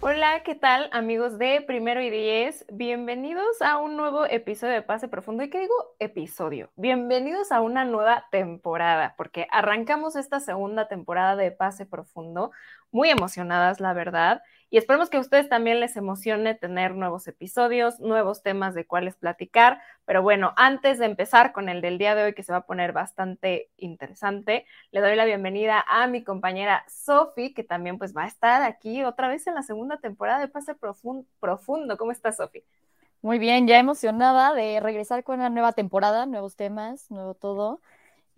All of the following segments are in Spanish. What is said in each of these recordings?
Hola, ¿qué tal amigos de Primero y Diez? Bienvenidos a un nuevo episodio de Pase Profundo. ¿Y qué digo episodio? Bienvenidos a una nueva temporada, porque arrancamos esta segunda temporada de Pase Profundo, muy emocionadas, la verdad. Y esperemos que a ustedes también les emocione tener nuevos episodios, nuevos temas de cuáles platicar. Pero bueno, antes de empezar con el del día de hoy, que se va a poner bastante interesante, le doy la bienvenida a mi compañera Sofi, que también pues va a estar aquí otra vez en la segunda temporada de Pase Profundo. ¿Cómo estás, Sofi? Muy bien, ya emocionada de regresar con una nueva temporada, nuevos temas, nuevo todo.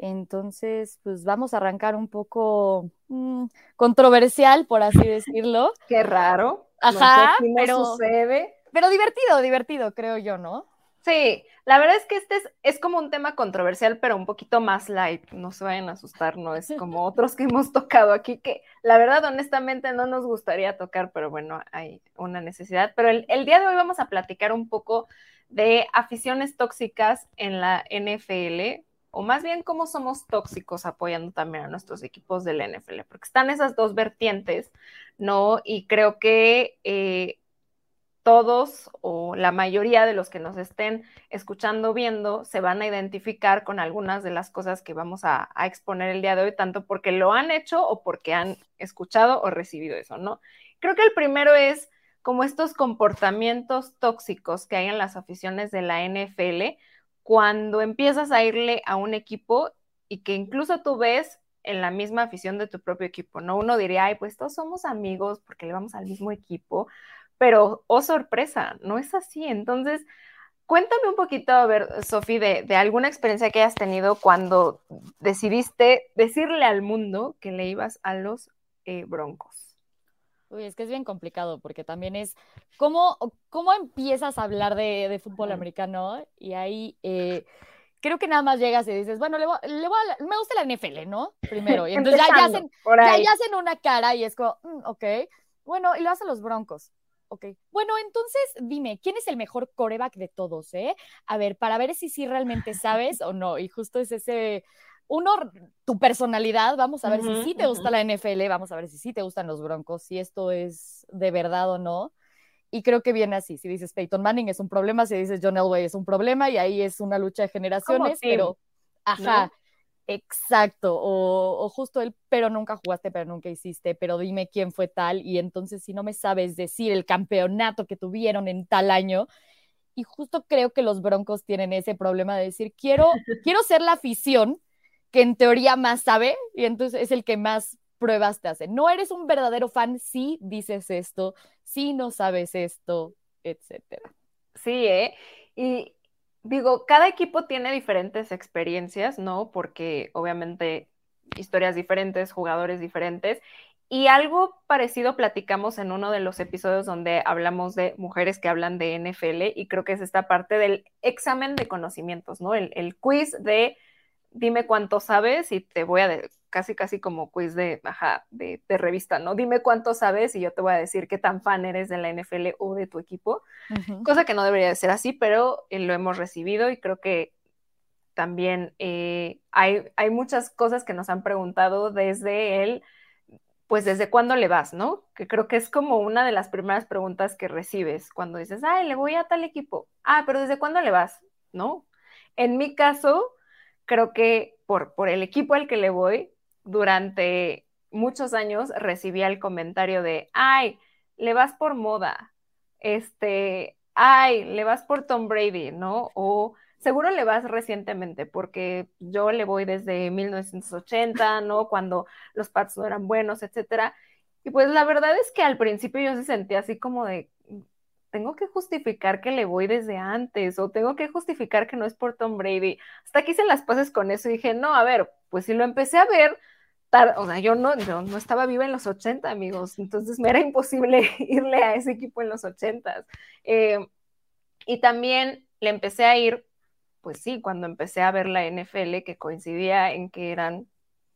Entonces, pues vamos a arrancar un poco mm, controversial, por así decirlo. Qué raro. Ajá, no pero, sucede. pero divertido, divertido, creo yo, ¿no? Sí, la verdad es que este es, es, como un tema controversial, pero un poquito más light. No se vayan a asustar, no es como otros que hemos tocado aquí, que la verdad, honestamente, no nos gustaría tocar, pero bueno, hay una necesidad. Pero el, el día de hoy vamos a platicar un poco de aficiones tóxicas en la NFL, o más bien cómo somos tóxicos apoyando también a nuestros equipos del NFL, porque están esas dos vertientes, ¿no? Y creo que eh, todos o la mayoría de los que nos estén escuchando, viendo, se van a identificar con algunas de las cosas que vamos a, a exponer el día de hoy, tanto porque lo han hecho o porque han escuchado o recibido eso, ¿no? Creo que el primero es como estos comportamientos tóxicos que hay en las aficiones de la NFL, cuando empiezas a irle a un equipo y que incluso tú ves en la misma afición de tu propio equipo, ¿no? Uno diría, ay, pues todos somos amigos porque le vamos al mismo equipo, pero, oh sorpresa, no es así. Entonces, cuéntame un poquito, a ver, Sofi, de, alguna experiencia que hayas tenido cuando decidiste decirle al mundo que le ibas a los eh, Broncos. Uy, es que es bien complicado porque también es cómo, cómo empiezas a hablar de, de fútbol americano y ahí eh, creo que nada más llegas y dices, bueno, le voy, le voy a, me gusta la NFL, ¿no? Primero. Y entonces ya, ya, hacen, ya, ya, hacen una cara y es como, mm, ok, bueno, y lo hacen los Broncos. Ok. Bueno, entonces dime, ¿quién es el mejor coreback de todos, eh? A ver, para ver si sí realmente sabes o no. Y justo es ese uno, tu personalidad, vamos a ver uh -huh, si sí te gusta uh -huh. la NFL, vamos a ver si sí te gustan los Broncos, si esto es de verdad o no. Y creo que viene así, si dices Peyton Manning es un problema, si dices John Elway es un problema, y ahí es una lucha de generaciones, pero, ajá, ¿no? exacto, o, o, justo el, pero nunca jugaste, pero nunca hiciste, pero dime quién fue tal, y entonces si no me sabes decir el campeonato que tuvieron en tal año, y justo creo que los Broncos tienen ese problema de decir, quiero, quiero ser la afición, que en teoría más sabe y entonces es el que más pruebas te hace. No eres un verdadero fan si dices esto, si no sabes esto, etcétera. Sí, ¿eh? Y digo, cada equipo tiene diferentes experiencias, ¿no? Porque obviamente historias diferentes, jugadores diferentes. Y algo parecido platicamos en uno de los episodios donde hablamos de mujeres que hablan de NFL y creo que es esta parte del examen de conocimientos, ¿no? El, el quiz de dime cuánto sabes y te voy a, de, casi casi como quiz de, ajá, de, de, revista, ¿no? Dime cuánto sabes y yo te voy a decir qué tan fan eres de la NFL o de tu equipo, uh -huh. cosa que no debería de ser así, pero eh, lo hemos recibido y creo que también eh, hay, hay muchas cosas que nos han preguntado desde el, pues desde cuándo le vas, ¿no? Que creo que es como una de las primeras preguntas que recibes cuando dices, ay, le voy a tal equipo. Ah, pero ¿desde cuándo le vas? ¿No? En mi caso, creo que por, por el equipo al que le voy, durante muchos años recibía el comentario de, ay, le vas por moda, este, ay, le vas por Tom Brady, ¿no? O seguro le vas recientemente, porque yo le voy desde 1980, ¿no? Cuando los Pats no eran buenos, etcétera. Y pues la verdad es que al principio yo se sentía así como de, tengo que justificar que le voy desde antes o tengo que justificar que no es por Tom Brady. Hasta que hice las paces con eso y dije, no, a ver, pues si lo empecé a ver o sea, yo no, no estaba viva en los 80, amigos, entonces me era imposible irle a ese equipo en los 80. Eh, y también le empecé a ir, pues sí, cuando empecé a ver la NFL, que coincidía en que eran,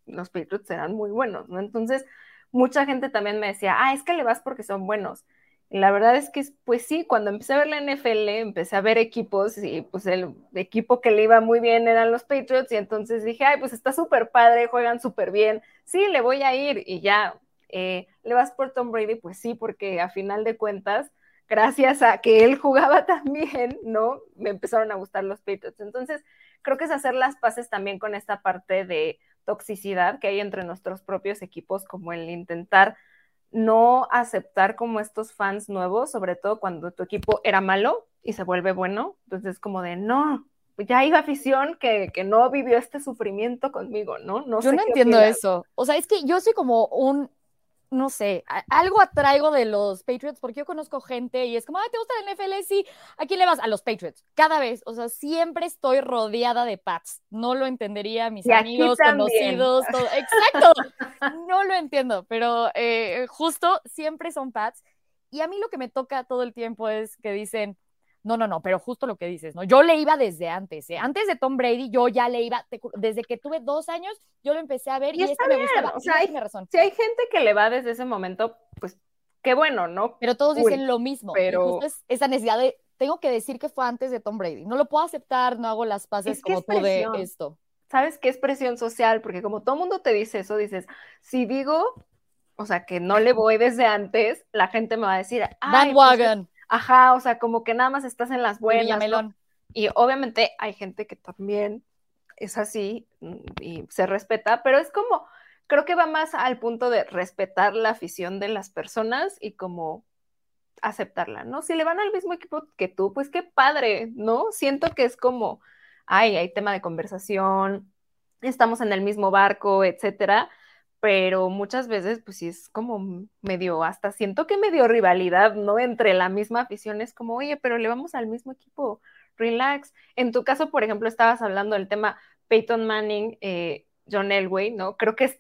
los Patriots eran muy buenos, ¿no? Entonces, mucha gente también me decía, ah, es que le vas porque son buenos. La verdad es que, pues sí, cuando empecé a ver la NFL, empecé a ver equipos y pues el equipo que le iba muy bien eran los Patriots y entonces dije, ay, pues está súper padre, juegan súper bien, sí, le voy a ir y ya, eh, ¿le vas por Tom Brady? Pues sí, porque a final de cuentas, gracias a que él jugaba también, ¿no? Me empezaron a gustar los Patriots. Entonces, creo que es hacer las paces también con esta parte de toxicidad que hay entre nuestros propios equipos, como el intentar no aceptar como estos fans nuevos, sobre todo cuando tu equipo era malo y se vuelve bueno. Entonces, como de, no, ya hay afición que, no vivió este sufrimiento conmigo, ¿no? no yo no entiendo eso. O sea, es que yo soy como un no sé, algo atraigo de los Patriots porque yo conozco gente y es como, ah, ¿te gusta el NFL? Sí, ¿a quién le vas? A los Patriots. Cada vez, o sea, siempre estoy rodeada de Pats. No lo entendería mis amigos, conocidos, todo. Exacto, no lo entiendo, pero eh, justo siempre son Pats. Y a mí lo que me toca todo el tiempo es que dicen, no, no, no, pero justo lo que dices, ¿no? Yo le iba desde antes, ¿eh? Antes de Tom Brady, yo ya le iba, desde que tuve dos años, yo lo empecé a ver y, y me gustaba. O sea, hay, razón. Si hay gente que le va desde ese momento, pues qué bueno, ¿no? Pero todos dicen lo mismo. Pero es esa necesidad de, tengo que decir que fue antes de Tom Brady. No lo puedo aceptar, no hago las paces como tú de esto. ¿Sabes qué es presión social? Porque como todo mundo te dice eso, dices, si digo, o sea, que no le voy desde antes, la gente me va a decir, bandwagon. Ajá, o sea, como que nada más estás en las buenas. Y obviamente hay gente que también es así mm, y se respeta, pero es como, creo que va más al punto de respetar la afición de las personas y como aceptarla, ¿no? Si le van al mismo equipo que tú, pues qué padre, ¿no? Siento que es como, ay, hay tema de conversación, estamos en el mismo barco, etcétera, pero muchas veces pues sí es como medio, hasta siento que medio rivalidad, ¿no? Entre la misma afición es como, oye, pero le vamos al mismo equipo, relax. En tu caso, por ejemplo, estabas hablando del tema Peyton Manning, eh, John Elway, ¿no? Creo que es,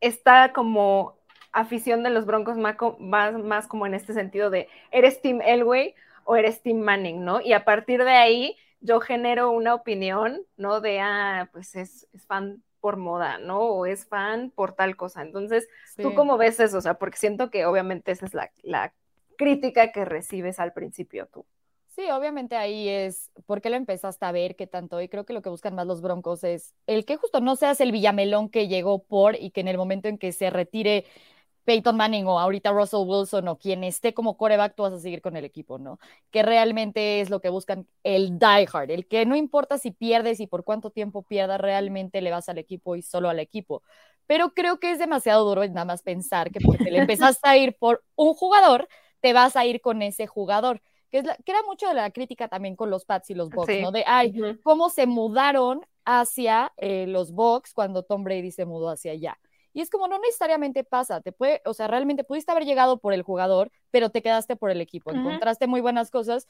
está como afición de los Broncos más, más como en este sentido de, ¿eres Team Elway o eres Team Manning, ¿no? Y a partir de ahí yo genero una opinión, ¿no? De, ah, pues es, es fan por moda, ¿no? O es fan por tal cosa. Entonces, ¿tú cómo ves eso? O sea, porque siento que obviamente esa es la, crítica que recibes al principio tú. Sí, obviamente ahí es por qué lo empezaste a ver, qué tanto, y creo que lo que buscan más los broncos es el que justo no seas el Villamelón que llegó por y que en el momento en que se retire Peyton Manning o ahorita Russell Wilson o quien esté como coreback, tú vas a seguir con el equipo, ¿no? Que realmente es lo que buscan el diehard, el que no importa si pierdes y por cuánto tiempo pierdas, realmente le vas al equipo y solo al equipo. Pero creo que es demasiado duro nada más pensar que porque le empezaste a ir por un jugador, te vas a ir con ese jugador. Que, es que era mucho de la crítica también con los Pats y los Bucks, ¿no? De, ay, cómo se mudaron hacia eh, los Bucks cuando Tom Brady se mudó hacia allá. Y es como no necesariamente pasa, te puede, o sea, realmente pudiste haber llegado por el jugador, pero te quedaste por el equipo, encontraste muy buenas cosas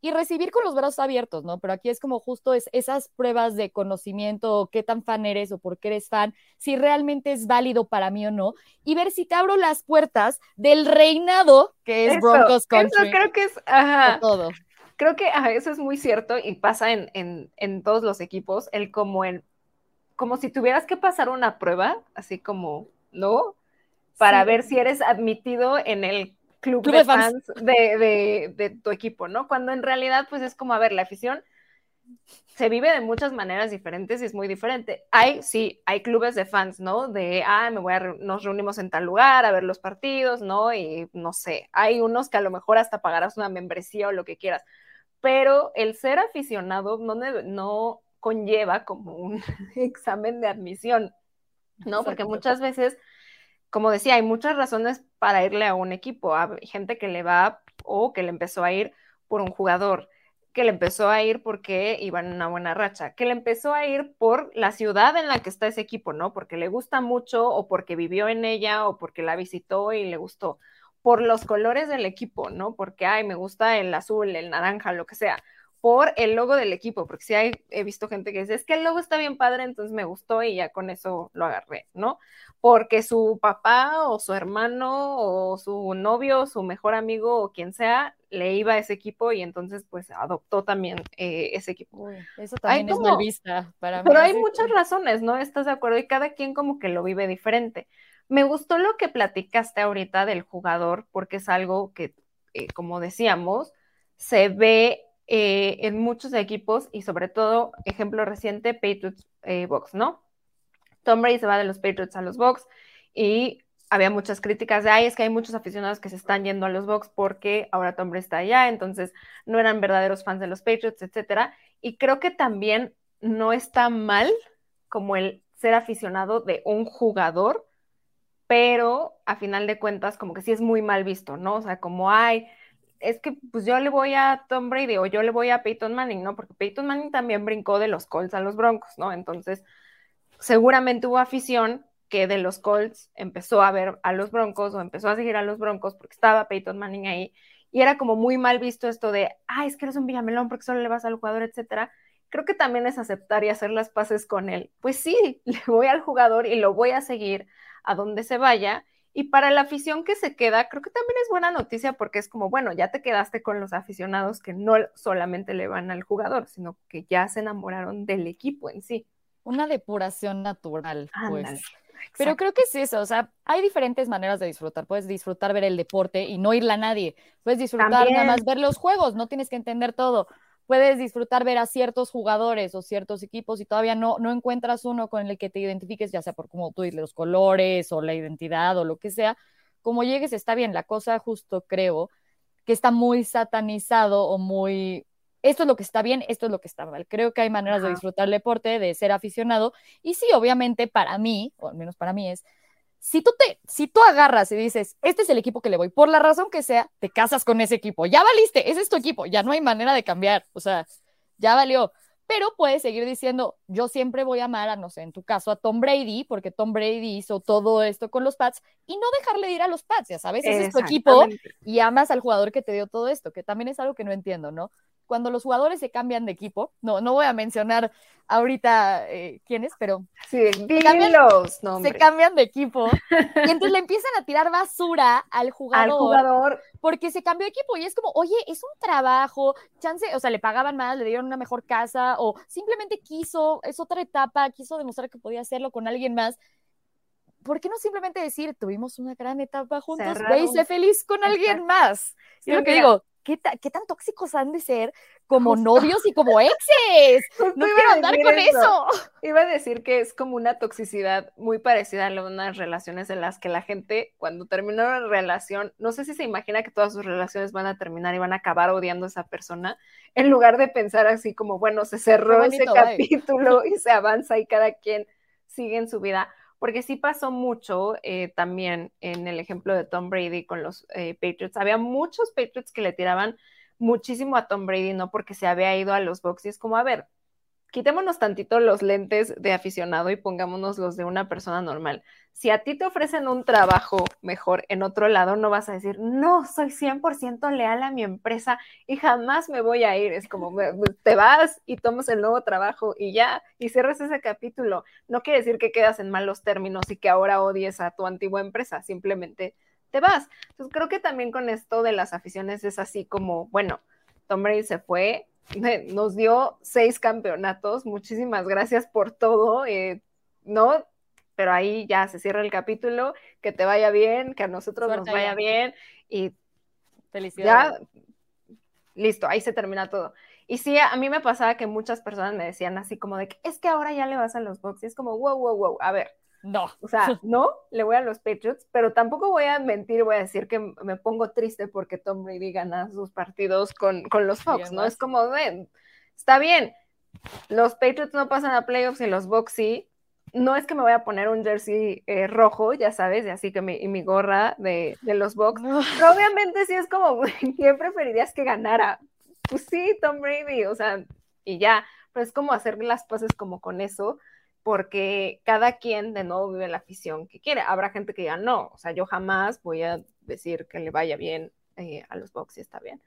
y recibir con los brazos abiertos, ¿no? Pero aquí es como justo es esas pruebas de conocimiento, qué tan fan eres o por qué eres fan, si realmente es válido para mí o no, y ver si te abro las puertas del reinado que es Broncos Country. Eso creo que es, ajá. Todo. Creo que eso es muy cierto y pasa en, en, en todos los equipos, el como en como si tuvieras que pasar una prueba, así como, ¿no? Para ver si eres admitido en el club, de, fans, de, tu equipo, ¿no? Cuando en realidad, pues es como, a ver, la afición se vive de muchas maneras diferentes y es muy diferente. Hay, sí, hay clubes de fans, ¿no? De, ah, me voy a, nos reunimos en tal lugar a ver los partidos, ¿no? Y no sé, hay unos que a lo mejor hasta pagarás una membresía o lo que quieras, pero el ser aficionado no, no conlleva como un examen de admisión, ¿no? Porque muchas veces, como decía, hay muchas razones para irle a un equipo. Hay gente que le va o que le empezó a ir por un jugador, que le empezó a ir porque iba en una buena racha, que le empezó a ir por la ciudad en la que está ese equipo, ¿no? Porque le gusta mucho o porque vivió en ella o porque la visitó y le gustó. Por los colores del equipo, ¿no? Porque, ay, me gusta el azul, el naranja, lo que sea por el logo del equipo, porque sí hay, he visto gente que dice, es que el logo está bien padre, entonces me gustó y ya con eso lo agarré, ¿no? Porque su papá o su hermano o su novio o su mejor amigo o quien sea le iba a ese equipo y entonces pues adoptó también eh, ese equipo. eso también es mal vista para mí. Pero hay muchas razones, ¿no? ¿Estás de acuerdo? Y cada quien como que lo vive diferente. Me gustó lo que platicaste ahorita del jugador, porque es algo que, eh, como decíamos, se ve eh, en muchos equipos y sobre todo, ejemplo reciente, Patriots eh, Box, ¿no? Tom Brady se va de los Patriots a los Box y había muchas críticas de, ay, es que hay muchos aficionados que se están yendo a los Box porque ahora Tom Brady está allá, entonces no eran verdaderos fans de los Patriots, etcétera. Y creo que también no está mal como el ser aficionado de un jugador, pero a final de cuentas como que sí es muy mal visto, ¿no? O sea, como hay, es que pues yo le voy a Tom Brady o yo le voy a Peyton Manning, ¿no? Porque Peyton Manning también brincó de los Colts a los Broncos, ¿no? Entonces, seguramente hubo afición que de los Colts empezó a ver a los Broncos o empezó a seguir a los Broncos porque estaba Peyton Manning ahí y era como muy mal visto esto de, ay, es que eres un villamelón porque solo le vas al jugador, etcétera. Creo que también es aceptar y hacer las paces con él. Pues sí, le voy al jugador y lo voy a seguir a donde se vaya y para la afición que se queda, creo que también es buena noticia porque es como, bueno, ya te quedaste con los aficionados que no solamente le van al jugador, sino que ya se enamoraron del equipo en sí. Una depuración natural, pues. Pero creo que es eso, o sea, hay diferentes maneras de disfrutar. Puedes disfrutar ver el deporte y no irle a nadie. Puedes disfrutar nada más ver los juegos, no tienes que entender todo puedes disfrutar ver a ciertos jugadores o ciertos equipos y todavía no, no encuentras uno con el que te identifiques, ya sea por como tú dices, los colores o la identidad o lo que sea, como llegues está bien. La cosa justo creo que está muy satanizado o muy... Esto es lo que está bien, esto es lo que está mal. Creo que hay maneras de disfrutar el deporte, de ser aficionado. Y sí, obviamente para mí, o al menos para mí es, si tú, te, si tú agarras y dices, este es el equipo que le voy, por la razón que sea, te casas con ese equipo. Ya valiste, ese es tu equipo, ya no hay manera de cambiar. O sea, ya valió. Pero puedes seguir diciendo, yo siempre voy a amar a, no sé, en tu caso, a Tom Brady, porque Tom Brady hizo todo esto con los Pats, y no dejarle ir a los Pats, ya sabes, ese es tu equipo y amas al jugador que te dio todo esto, que también es algo que no entiendo, ¿no? Cuando los jugadores se cambian de equipo, no, no voy a mencionar ahorita eh, quiénes, pero sí, se, cambian, los se cambian de equipo y entonces le empiezan a tirar basura al jugador, al jugador porque se cambió de equipo y es como, oye, es un trabajo, chance, o sea, le pagaban más, le dieron una mejor casa o simplemente quiso, es otra etapa, quiso demostrar que podía hacerlo con alguien más. ¿Por qué no simplemente decir, tuvimos una gran etapa juntos, ve y sé feliz con alguien más? Y lo que digo, ¿qué, tan tóxicos han de ser como novios y como exes? no quiero andar con eso. Iba a decir que es como una toxicidad muy parecida a unas relaciones en las que la gente, cuando termina una relación, no sé si se imagina que todas sus relaciones van a terminar y van a acabar odiando a esa persona, en lugar de pensar así como, bueno, se cerró ese capítulo y se avanza y cada quien sigue en su vida porque sí pasó mucho eh, también en el ejemplo de Tom Brady con los eh, Patriots. Había muchos Patriots que le tiraban muchísimo a Tom Brady, no porque se había ido a los boxes, como a ver, quitémonos tantito los lentes de aficionado y pongámonos los de una persona normal. Si a ti te ofrecen un trabajo mejor en otro lado, no vas a decir, no, soy 100% leal a mi empresa y jamás me voy a ir. Es como, te vas y tomas el nuevo trabajo y ya, y cierras ese capítulo. No quiere decir que quedas en malos términos y que ahora odies a tu antigua empresa, simplemente te vas. Entonces creo que también con esto de las aficiones es así como, bueno, Tom Brady se fue, nos dio seis campeonatos. Muchísimas gracias por todo. Eh, ¿No? Pero ahí ya se cierra el capítulo. Que te vaya bien, que a nosotros nos vaya bien. Y felicidades. Ya, listo, ahí se termina todo. Y sí, a mí me pasaba que muchas personas me decían así como de que es que ahora ya le vas a los box. Y es como, wow, wow, wow. A ver, no. O sea, no, le voy a los Patriots, pero tampoco voy a mentir, voy a decir que me pongo triste porque Tom Brady gana sus partidos con, los Fox, ¿no? Es como, ven, está bien, los Patriots no pasan a playoffs y los Bucks sí. No es que me voy a poner un jersey eh, rojo, ya sabes, y así que mi, y mi gorra de, los Bucks. Pero obviamente sí es como, ¿quién preferirías que ganara? Pues sí, Tom Brady, o sea, y ya, pero es como hacer las paces como con eso porque cada quien de nuevo vive la afición que quiere. Habrá gente que diga, no, o sea, yo jamás voy a decir que le vaya bien eh, a los Bucks y está bien.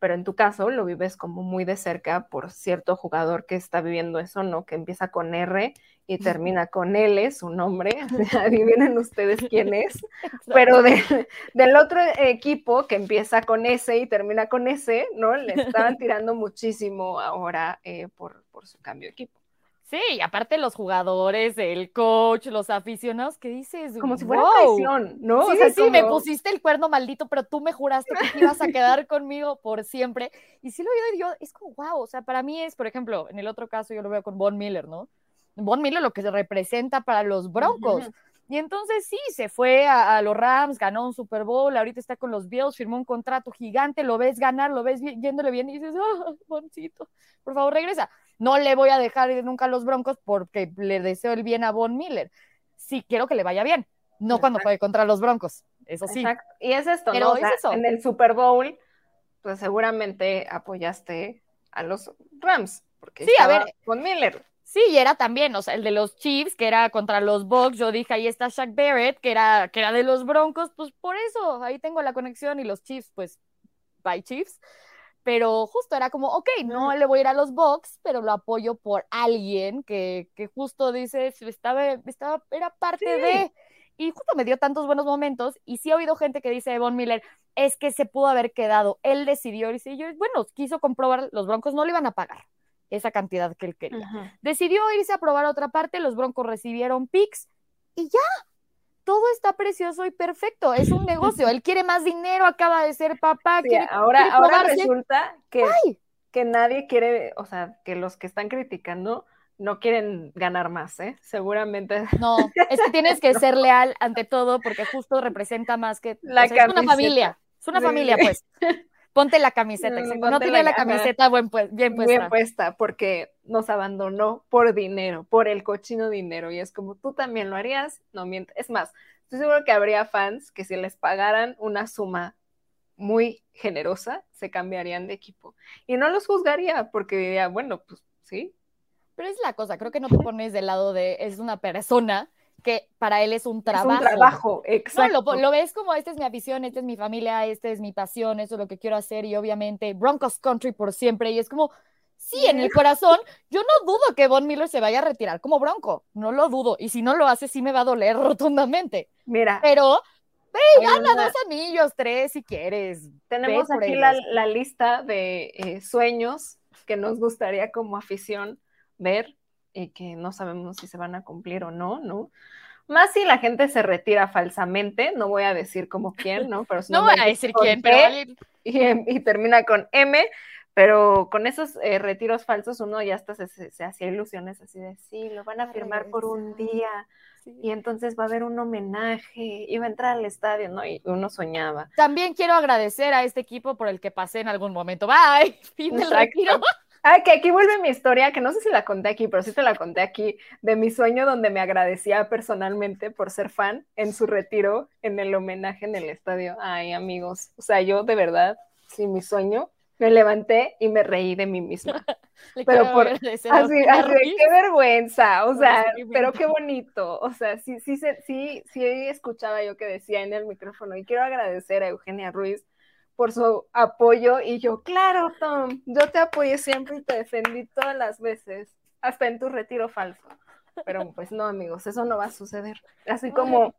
pero en tu caso lo vives como muy de cerca por cierto jugador que está viviendo eso, ¿no? Que empieza con R y termina con L, su nombre, adivinen ustedes quién es, pero del otro equipo que empieza con S y termina con S, ¿no? Le estaban tirando muchísimo ahora eh, por, por su cambio de equipo. Sí, y aparte los jugadores, el coach, los aficionados, que dices, como si fuera traición, ¿no? Sí, sí, me pusiste el cuerno maldito, pero tú me juraste que ibas a quedar conmigo por siempre. Y sí lo he oído yo, es como, wow, o sea, para mí es, por ejemplo, en el otro caso yo lo veo con Von Miller, ¿no? Von Miller lo que se representa para los Broncos. Y entonces sí, se fue a, los Rams, ganó un Super Bowl, ahorita está con los Bills, firmó un contrato gigante, lo ves ganar, lo ves yéndole bien y dices, oh, Boncito, por favor regresa. No le voy a dejar ir nunca a los Broncos porque le deseo el bien a Von Miller. Sí, quiero que le vaya bien, no cuando juegue contra los Broncos, eso sí. Exacto. Y es esto, ¿no? En el Super Bowl, pues seguramente apoyaste a los Rams, porque sí, a ver, Von Miller. Sí, y era también, o sea, el de los Chiefs, que era contra los Bucks, yo dije, ahí está Shaq Barrett, que era, que era de los Broncos, pues por eso, ahí tengo la conexión, y los Chiefs, pues, bye Chiefs pero justo era como, ok, no le voy a ir a los Bucks, pero lo apoyo por alguien que, que justo dice, estaba, estaba, era parte de, y justo me dio tantos buenos momentos, y sí he oído gente que dice, Von Miller, es que se pudo haber quedado, él decidió, y yo, bueno, quiso comprobar, los Broncos no le iban a pagar esa cantidad que él quería. Decidió irse a probar a otra parte, los Broncos recibieron picks, y ya, todo está precioso y perfecto, es un negocio, él quiere más dinero, acaba de ser papá. ahora ahora resulta que, que nadie quiere, o sea, que los que están criticando no quieren ganar más, ¿eh? Seguramente. No, es que tienes que ser leal ante todo porque justo representa más que... La es una familia, es una familia, pues. Ponte la camiseta, no tiene la, camiseta bien puesta. Bien puesta, porque nos abandonó por dinero, por el cochino dinero. Y es como, tú también lo harías, no mientes. Es más, estoy seguro que habría fans que si les pagaran una suma muy generosa, se cambiarían de equipo. Y no los juzgaría, porque diría, bueno, pues sí. Pero es la cosa, creo que no te pones del lado de, es una persona que para él es un trabajo. Es un trabajo, exacto. No, lo, ves como, esta es mi afición, esta es mi familia, esta es mi pasión, eso es lo que quiero hacer y obviamente Broncos Country por siempre y es como, sí, en el corazón, yo no dudo que Von Miller se vaya a retirar como Bronco, no lo dudo y si no lo hace sí me va a doler rotundamente. Mira. Pero... Hey, gana dos anillos, tres si quieres. Tenemos aquí la, lista de eh, sueños que nos gustaría como afición ver y que no sabemos si se van a cumplir o no, ¿no? Más si la gente se retira falsamente, no voy a decir como quién, ¿no? Pero no voy a decir quién, pero... y, termina con M, pero con esos eh, retiros falsos uno ya hasta se, hacía ilusiones así de, sí, lo van a firmar por un día y entonces va a haber un homenaje y va a entrar al estadio, ¿no? Y uno soñaba. También quiero agradecer a este equipo por el que pasé en algún momento. Bye, fin del retiro. Ah, que aquí vuelve mi historia, que no sé si la conté aquí, pero sí te la conté aquí, de mi sueño donde me agradecía personalmente por ser fan en su retiro, en el homenaje en el estadio. Ay, amigos, o sea, yo de verdad, sí, mi sueño, me levanté y me reí de mí misma. pero por así, así qué vergüenza, o sea, pero qué bonito, o sea, sí, sí, sí, sí, escuchaba yo que decía en el micrófono y quiero agradecer a Eugenia Ruiz por su apoyo y yo, claro, Tom, yo te apoyé siempre y te defendí todas las veces, hasta en tu retiro falso. Pero pues no, amigos, eso no va a suceder. Así como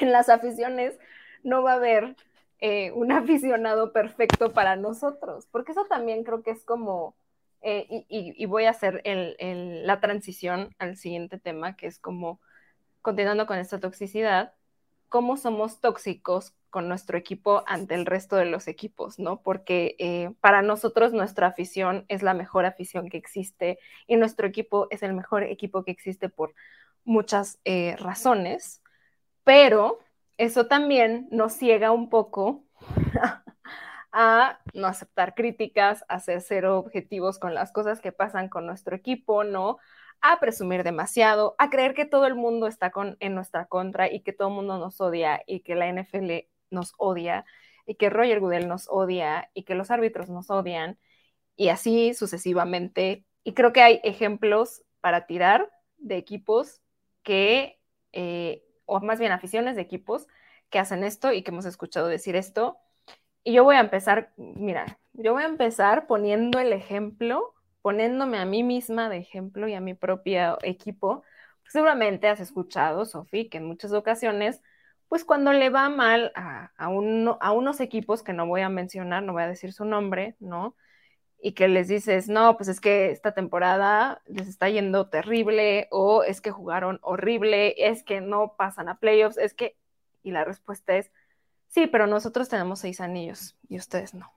en las aficiones no va a haber eh, un aficionado perfecto para nosotros, porque eso también creo que es como, eh, y, voy a hacer la transición al siguiente tema, que es como, continuando con esta toxicidad, cómo somos tóxicos con nuestro equipo ante el resto de los equipos, ¿no? Porque eh, para nosotros nuestra afición es la mejor afición que existe y nuestro equipo es el mejor equipo que existe por muchas eh, razones, pero eso también nos ciega un poco a no aceptar críticas, a ser cero objetivos con las cosas que pasan con nuestro equipo, ¿no? A presumir demasiado, a creer que todo el mundo está con, en nuestra contra y que todo el mundo nos odia y que la NFL nos odia y que Roger Goodell nos odia y que los árbitros nos odian y así sucesivamente. Y creo que hay ejemplos para tirar de equipos que, eh, o más bien aficiones de equipos que hacen esto y que hemos escuchado decir esto. Y yo voy a empezar, mira, yo voy a empezar poniendo el ejemplo, poniéndome a mí misma de ejemplo y a mi propio equipo. Seguramente has escuchado, Sofi, que en muchas ocasiones, pues cuando le va mal a, a, a unos equipos que no voy a mencionar, no voy a decir su nombre, ¿no? y que les dices, no, pues es que esta temporada les está yendo terrible o es que jugaron horrible, es que no pasan a playoffs, es que... Y la respuesta es, sí, pero nosotros tenemos seis anillos y ustedes no.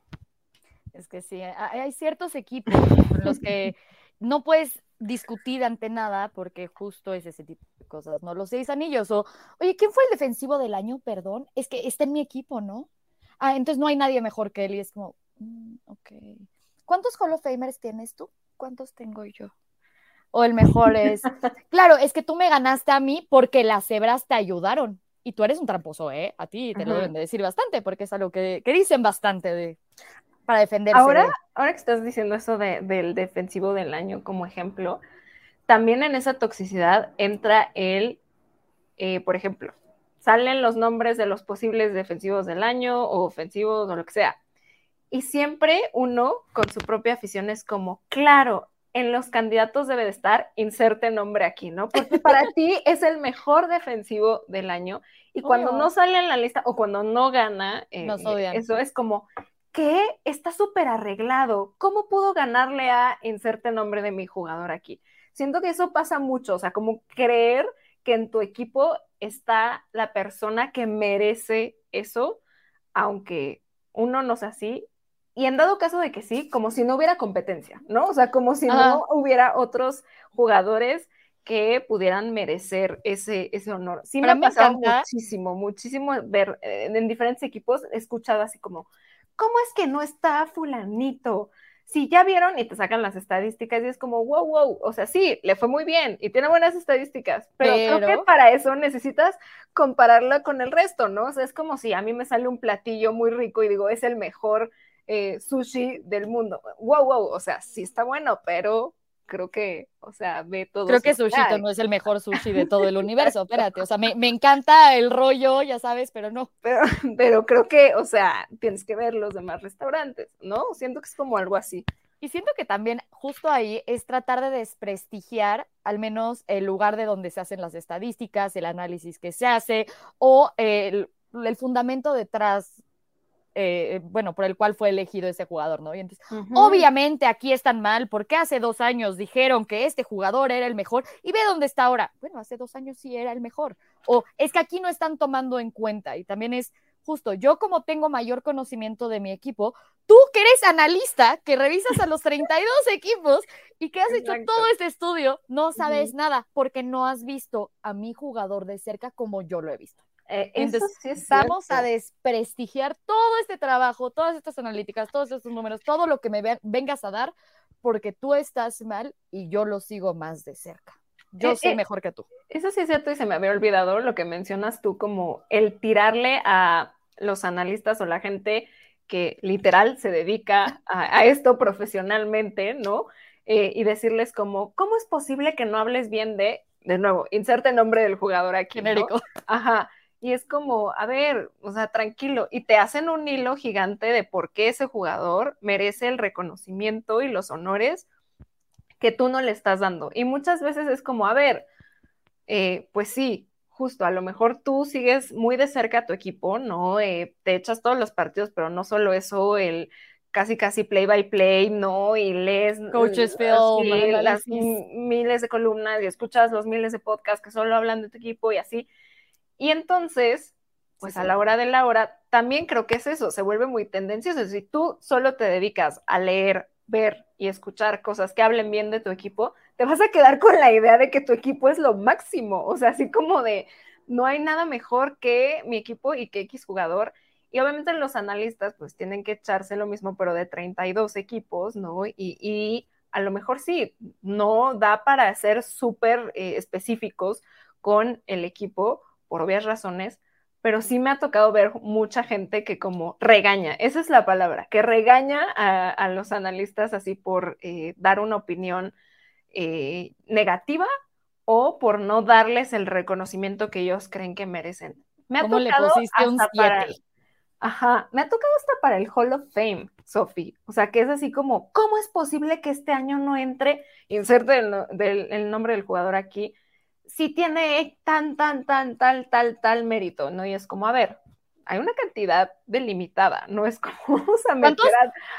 Es que sí, hay ciertos equipos con los que no puedes discutir ante nada porque justo es ese tipo de cosas, ¿no? Los seis anillos o, oye, ¿quién fue el defensivo del año? Perdón, es que está en mi equipo, ¿no? Ah, entonces no hay nadie mejor que él y es como, mm, ok. ¿cuántos Hall of Famers tienes tú? ¿Cuántos tengo yo? O el mejor es, claro, es que tú me ganaste a mí porque las cebras te ayudaron. Y tú eres un tramposo, ¿eh? A ti te lo deben de decir bastante, porque es algo que, dicen bastante de, para defenderse. Ahora, ahora que estás diciendo eso del defensivo del año como ejemplo, también en esa toxicidad entra el, eh, por ejemplo, salen los nombres de los posibles defensivos del año o ofensivos o lo que sea. Y siempre uno con su propia afición es como, claro, en los candidatos debe de estar, inserte nombre aquí, ¿no? Porque para ti es el mejor defensivo del año y cuando no sale en la lista o cuando no gana, eh, eso es como, ¿qué? Está súper arreglado. ¿Cómo pudo ganarle a inserte nombre de mi jugador aquí? Siento que eso pasa mucho, o sea, como creer que en tu equipo está la persona que merece eso, aunque uno no sea así, y en dado caso de que sí, como si no hubiera competencia, ¿no? O sea, como si no hubiera otros jugadores que pudieran merecer ese, ese honor. Sí me ha pasado muchísimo, muchísimo ver eh, en diferentes equipos, he escuchado así como, ¿cómo es que no está fulanito? Si ya vieron y te sacan las estadísticas y es como, wow, wow, o sea, sí, le fue muy bien y tiene buenas estadísticas, pero, pero... creo que para eso necesitas compararlo con el resto, ¿no? O sea, es como si a mí me sale un platillo muy rico y digo, es el mejor eh, sushi del mundo. Wow, wow, o sea, sí está bueno, pero creo que, o sea, ve todo. Creo que sushi no es el mejor sushi de todo el universo, espérate, o sea, me, encanta el rollo, ya sabes, pero no. Pero, pero creo que, o sea, tienes que ver los demás restaurantes, ¿no? Siento que es como algo así. Y siento que también justo ahí es tratar de desprestigiar al menos el lugar de donde se hacen las estadísticas, el análisis que se hace o el, el fundamento detrás eh, bueno, por el cual fue elegido ese jugador, ¿no? Y entonces, obviamente aquí están mal, porque hace dos años dijeron que este jugador era el mejor y ve dónde está ahora. Bueno, hace dos años sí era el mejor. O es que aquí no están tomando en cuenta y también es justo, yo como tengo mayor conocimiento de mi equipo, tú que eres analista, que revisas a los 32 equipos y que has hecho todo este estudio, no sabes nada porque no has visto a mi jugador de cerca como yo lo he visto. Eh, Entonces, vamos a desprestigiar todo este trabajo, todas estas analíticas, todos estos números, todo lo que me vengas a dar, porque tú estás mal y yo lo sigo más de cerca. Yo eh, soy eh, mejor que tú. Eso sí es cierto y se me había olvidado lo que mencionas tú como el tirarle a los analistas o la gente que literal se dedica a, esto profesionalmente, ¿no? y decirles como, ¿cómo es posible que no hables bien de, de nuevo, inserte el nombre del jugador aquí? Genérico. Ajá y es como, a ver, o sea, tranquilo, y te hacen un hilo gigante de por qué ese jugador merece el reconocimiento y los honores que tú no le estás dando. Y muchas veces es como, a ver, eh, pues sí, justo, a lo mejor tú sigues muy de cerca a tu equipo, ¿no? Eh, te echas todos los partidos, pero no solo eso, el casi casi play by play, ¿no? Y lees Coaches film, las miles de columnas y escuchas los miles de podcasts que solo hablan de tu equipo y así. Y entonces, pues a la hora de la hora, también creo que es eso, se vuelve muy tendencioso. Si tú solo te dedicas a leer, ver y escuchar cosas que hablen bien de tu equipo, te vas a quedar con la idea de que tu equipo es lo máximo. O sea, así como de, no hay nada mejor que mi equipo y que X jugador. Y obviamente los analistas pues tienen que echarse lo mismo, pero de 32 equipos, ¿no? Y, y a lo mejor sí, no da para ser súper eh, específicos con el equipo por obvias razones, pero sí me ha tocado ver mucha gente que como regaña, esa es la palabra, que regaña a, los analistas así por eh, dar una opinión eh, negativa o por no darles el reconocimiento que ellos creen que merecen. Me ha tocado le pusiste un 7? Ajá, me ha tocado hasta para el Hall of Fame, Sophie. O sea, que es así como, ¿cómo es posible que este año no entre? Inserte el, el nombre del jugador aquí. Si tiene tan, tan, tan, tal, tal, tal mérito, ¿no? Y es como, a ver, hay una cantidad delimitada, no es como vamos a meter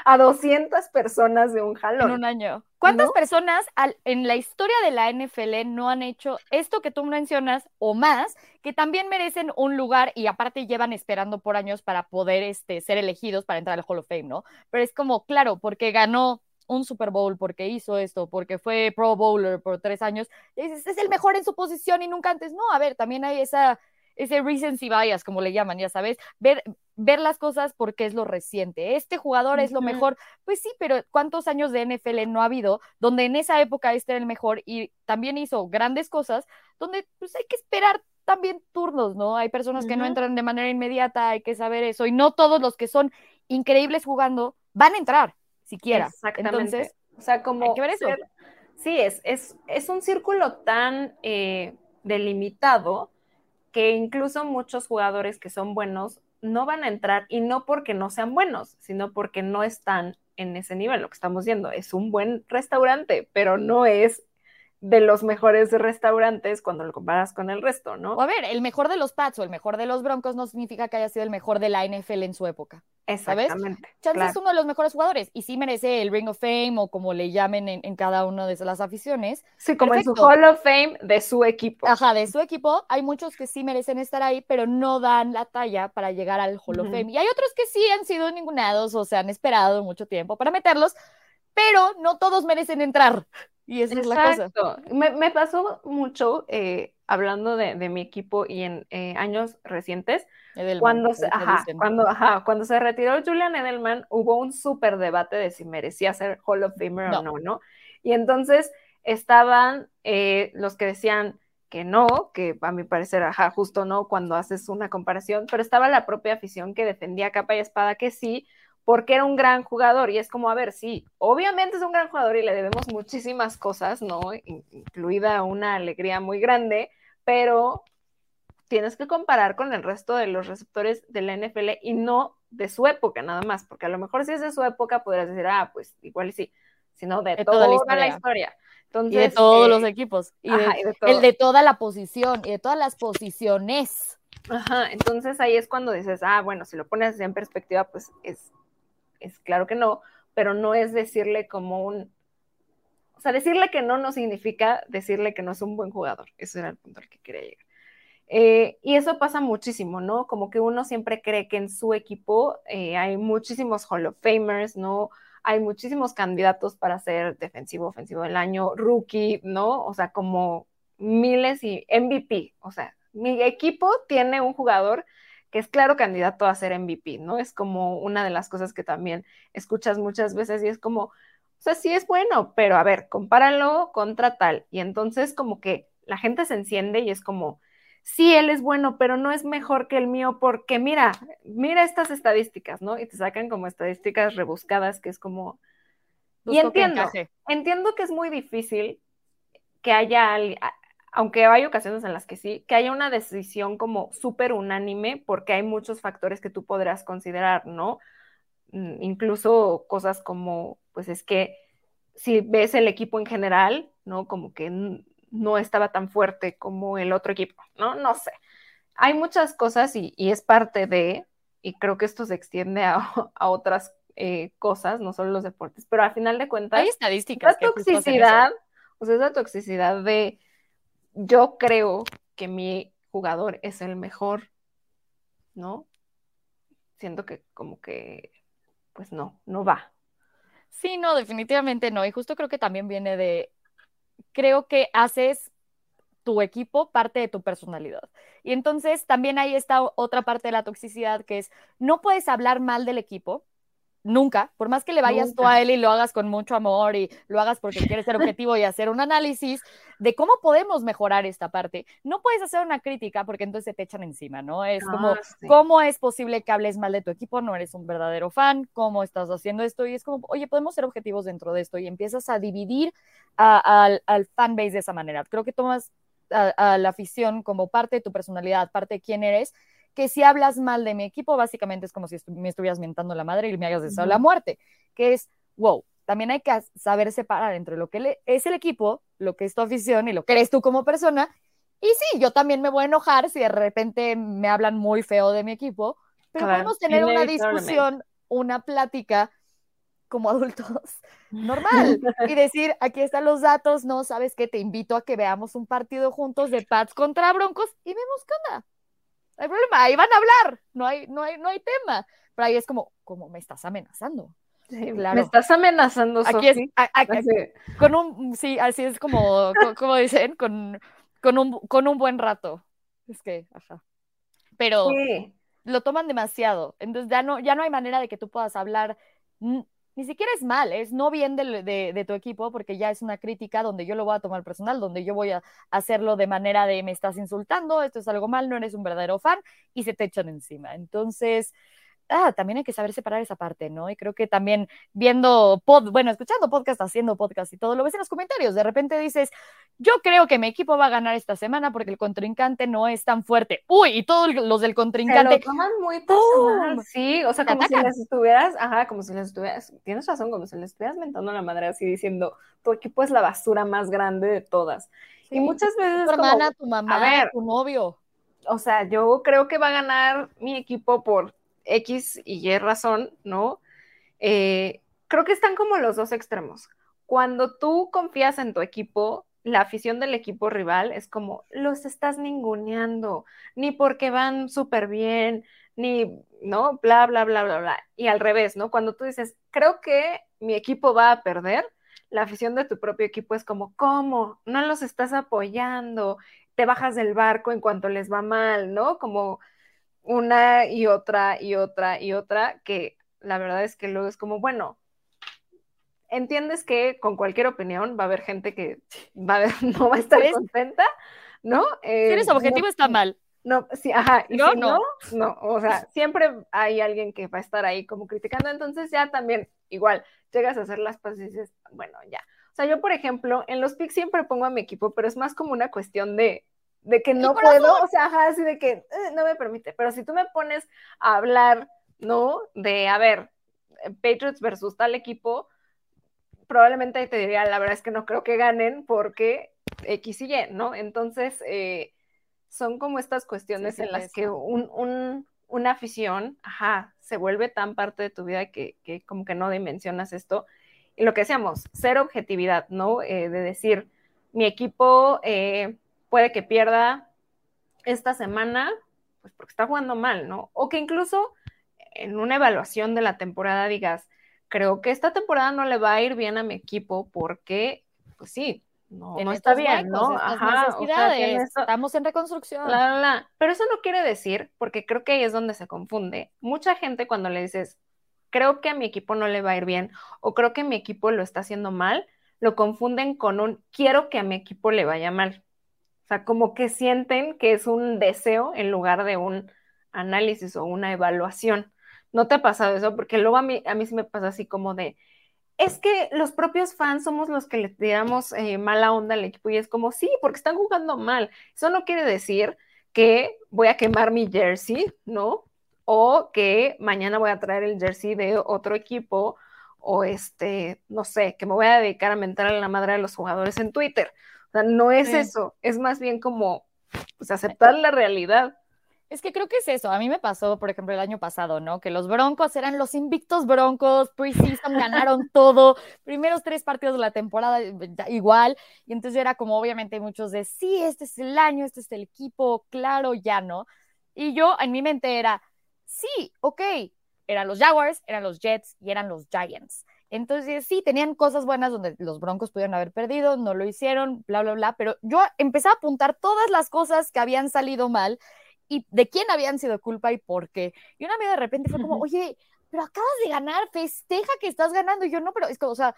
a, 200 personas de un jalón. En un año. ¿Cuántas personas en la historia de la NFL no han hecho esto que tú mencionas o más, que también merecen un lugar y aparte llevan esperando por años para poder este, ser elegidos para entrar al Hall of Fame, ¿no? Pero es como, claro, porque ganó un Super Bowl, porque hizo esto, porque fue Pro Bowler por tres años, es el mejor en su posición y nunca antes. No, a ver, también hay esa ese recency bias, como le llaman, ya sabes, ver, ver las cosas porque es lo reciente. Este jugador es lo mejor, pues sí, pero ¿cuántos años de NFL no ha habido donde en esa época este era el mejor y también hizo grandes cosas, donde pues hay que esperar también turnos, ¿no? Hay personas que no entran de manera inmediata, hay que saber eso, y no todos los que son increíbles jugando van a entrar, siquiera. Exactamente. Entonces, o sea, como... Hay que ver eso. sí, es, es, es un círculo tan eh, delimitado que incluso muchos jugadores que son buenos no van a entrar y no porque no sean buenos, sino porque no están en ese nivel. Lo que estamos viendo es un buen restaurante, pero no es de los mejores restaurantes cuando lo comparas con el resto, ¿no? O a ver, el mejor de los Pats o el mejor de los Broncos no significa que haya sido el mejor de la NFL en su época. Exactamente. Chance es uno de los mejores jugadores y sí merece el Ring of Fame o como le llamen en, cada una de las aficiones. Sí, como en su Hall of Fame de su equipo. Ajá, de su equipo. Hay muchos que sí merecen estar ahí, pero no dan la talla para llegar al Hall of Fame. Y hay otros que sí han sido ningunados o se han esperado mucho tiempo para meterlos, pero no todos merecen entrar. Y esa es la cosa. Me, me pasó mucho eh, hablando de, mi equipo y en eh, años recientes. cuando, se, cuando, cuando se retiró Julian Edelman, hubo un súper debate de si merecía ser Hall of Famer o no, ¿no? Y entonces estaban eh, los que decían que no, que a mi parecer, ajá, justo no, cuando haces una comparación, pero estaba la propia afición que defendía capa y espada que sí, porque era un gran jugador. Y es como, a ver, sí, obviamente es un gran jugador y le debemos muchísimas cosas, ¿no? Incluida una alegría muy grande, pero tienes que comparar con el resto de los receptores de la NFL y no de su época nada más, porque a lo mejor si es de su época podrías decir, ah, pues igual sí, sino de, toda, la historia. Entonces, y de todos los eh, equipos, y, de, el de toda la posición, y de todas las posiciones. Ajá, entonces ahí es cuando dices, ah, bueno, si lo pones en perspectiva, pues es es claro que no, pero no es decirle como un... O sea, decirle que no no significa decirle que no es un buen jugador. Ese era el punto al que quería llegar. Eh, y eso pasa muchísimo, ¿no? Como que uno siempre cree que en su equipo eh, hay muchísimos Hall of Famers, ¿no? Hay muchísimos candidatos para ser defensivo, ofensivo del año, rookie, ¿no? O sea, como miles y MVP. O sea, mi equipo tiene un jugador que es claro candidato a ser MVP, ¿no? Es como una de las cosas que también escuchas muchas veces y es como, o sea, sí es bueno, pero a ver, compáralo contra tal. Y entonces como que la gente se enciende y es como, sí, él es bueno, pero no es mejor que el mío porque mira, mira estas estadísticas, ¿no? Y te sacan como estadísticas rebuscadas que es como... y entiendo, entiendo que es muy difícil que haya aunque hay ocasiones en las que sí, que haya una decisión como súper unánime, porque hay muchos factores que tú podrás considerar, ¿no? Mm, incluso cosas como, pues es que si ves el equipo en general, ¿no? Como que no estaba tan fuerte como el otro equipo, ¿no? No sé. Hay muchas cosas y, es parte de, y creo que esto se extiende a, otras eh, cosas, no solo los deportes, pero al final de cuentas, hay estadísticas. La toxicidad, o sea, esa toxicidad de yo creo que mi jugador es el mejor, ¿no? Siento que como que, pues no, no va. Sí, no, definitivamente no. Y justo creo que también viene de, creo que haces tu equipo parte de tu personalidad. Y entonces también hay esta otra parte de la toxicidad que es, no puedes hablar mal del equipo, nunca, por más que le vayas tú a él y lo hagas con mucho amor y lo hagas porque quieres ser objetivo y hacer un análisis de cómo podemos mejorar esta parte, no puedes hacer una crítica porque entonces te echan encima, ¿no? Es como, ah, ¿cómo es posible que hables mal de tu equipo? No eres un verdadero fan, ¿cómo estás haciendo esto? Y es como, oye, podemos ser objetivos dentro de esto y empiezas a dividir al, al fanbase de esa manera. Creo que tomas a, a la afición como parte de tu personalidad, parte de quién eres que si hablas mal de mi equipo, básicamente es como si me estuvieras mentando la madre y me hagas desear la muerte, que es, wow, también hay que saber separar entre lo que es el equipo, lo que es tu afición y lo que eres tú como persona. Y sí, yo también me voy a enojar si de repente me hablan muy feo de mi equipo, pero podemos tener una discusión, una plática como adultos normal y decir, aquí están los datos, no, sabes que te invito a que veamos un partido juntos de Pats contra Broncos y vemos qué onda. No hay problema, ahí van a hablar, no hay, no hay, no hay tema. Pero ahí es como, como me estás amenazando. Me estás amenazando, Aquí es, con un, sí, así es como, como dicen, con, con, un, con un buen rato. Es que, ajá. Pero lo toman demasiado. Entonces ya no, ya no hay manera de que tú puedas hablar. Ni siquiera es mal, es no bien de, de, tu equipo, porque ya es una crítica donde yo lo voy a tomar personal, donde yo voy a hacerlo de manera de me estás insultando, esto es algo mal, no eres un verdadero fan, y se te echan encima. Entonces, ah, también hay que saber separar esa parte, ¿no? Y creo que también viendo, pod, bueno, escuchando podcast, haciendo podcast y todo, lo ves en los comentarios, de repente dices, yo creo que mi equipo va a ganar esta semana porque el contrincante no es tan fuerte. Uy, y todos los del contrincante. Se lo toman muy personal, sí, o sea, como si les estuvieras, ajá, como si les estuvieras, tienes razón, como si les estuvieras mentando la madre así diciendo, tu equipo es la basura más grande de todas. y muchas veces... Tu hermana, tu mamá, tu novio. O sea, yo creo que va a ganar mi equipo por X y Y razón, ¿no? Eh, creo que están como los dos extremos. Cuando tú confías en tu equipo, la afición del equipo rival es como, los estás ninguneando, ni porque van súper bien, ni, ¿no? Bla, bla, bla, bla, bla. Y al revés, ¿no? Cuando tú dices, creo que mi equipo va a perder, la afición de tu propio equipo es como, ¿cómo? No los estás apoyando, te bajas del barco en cuanto les va mal, ¿no? Como una y otra y otra y otra, que la verdad es que luego es como, bueno, entiendes que con cualquier opinión va a haber gente que va no va a estar contenta, ¿no? Eh, si eres objetivo está mal. No, sí, ajá, y no, si no, no, o sea, siempre hay alguien que va a estar ahí como criticando, entonces ya también, igual, llegas a hacer las paces y dices, bueno, ya. O sea, yo, por ejemplo, en los picks siempre pongo a mi equipo, pero es más como una cuestión de, de que no puedo, o sea, ajá, así de que eh, no me permite, pero si tú me pones a hablar, ¿no? De, a ver, Patriots versus tal equipo, probablemente te diría, la verdad es que no creo que ganen porque X y Y, ¿no? Entonces, eh, son como estas cuestiones en las que un, una afición, ajá, se vuelve tan parte de tu vida que, que, como que no dimensionas esto. Y lo que decíamos, ser objetividad, ¿no? Eh, de decir, mi equipo puede que pierda esta semana, pues porque está jugando mal, ¿no? O que incluso en una evaluación de la temporada digas, creo que esta temporada no le va a ir bien a mi equipo porque, pues sí, no, está bien, ¿no? Ajá, estamos en reconstrucción. Pero eso no quiere decir, porque creo que ahí es donde se confunde. Mucha gente cuando le dices, creo que a mi equipo no le va a ir bien o creo que mi equipo lo está haciendo mal, lo confunden con un quiero que a mi equipo le vaya mal. O sea, como que sienten que es un deseo en lugar de un análisis o una evaluación. ¿No te ha pasado eso? Porque luego a mí, a mí sí me pasa así como de, es que los propios fans somos los que le tiramos eh, mala onda al equipo y es como, sí, porque están jugando mal. Eso no quiere decir que voy a quemar mi jersey, ¿no? O que mañana voy a traer el jersey de otro equipo o este, no sé, que me voy a dedicar a mentar a la madre de los jugadores en Twitter sea, no es eso, es más bien como pues, aceptar la realidad. Es que creo que es eso. A mí me pasó, por ejemplo, el año pasado, ¿no? Que los Broncos eran los invictos Broncos, preseason ganaron todo, primeros tres partidos de la temporada igual, y entonces era como obviamente muchos de, sí, este es el año, este es el equipo, claro, ya no. Y yo en mi mente era, sí, ok, eran los Jaguars, eran los Jets y eran los Giants. Entonces, sí, tenían cosas buenas donde los Broncos pudieron haber perdido, no lo hicieron, bla, bla, bla, pero yo empecé a apuntar todas las cosas que habían salido mal y de quién habían sido culpa y por qué. Y una amiga de repente fue como, oye, pero acabas de ganar, festeja que estás ganando. Y yo, no, pero es que, o sea,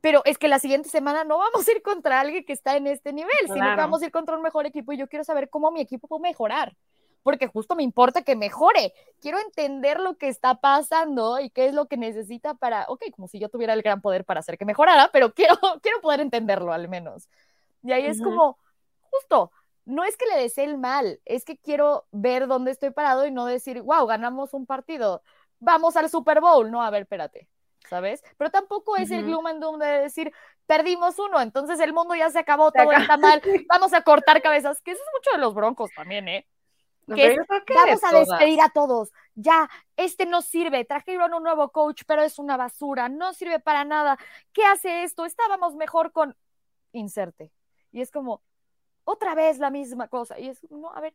pero es que la siguiente semana no vamos a ir contra alguien que está en este nivel, sino que vamos a ir contra un mejor equipo y yo quiero saber cómo mi equipo puede mejorar porque justo me importa que mejore. Quiero entender lo que está pasando y qué es lo que necesita para, ok, como si yo tuviera el gran poder para hacer que mejorara, pero quiero, quiero poder entenderlo al menos. Y ahí es como, justo, no es que le desee el mal, es que quiero ver dónde estoy parado y no decir, wow, ganamos un partido, vamos al Super Bowl. No, a ver, espérate, ¿sabes? Pero tampoco es el gloom and doom de decir, perdimos uno, entonces el mundo ya se acabó, todo está mal, vamos a cortar cabezas, que eso es mucho de los broncos también, ¿eh? Que, vamos a despedir a todos. Ya, este no sirve. Trajeron un nuevo coach, pero es una basura. No sirve para nada. ¿Qué hace esto? Estábamos mejor con inserte. Y es como otra vez la misma cosa. Y es, no, a ver,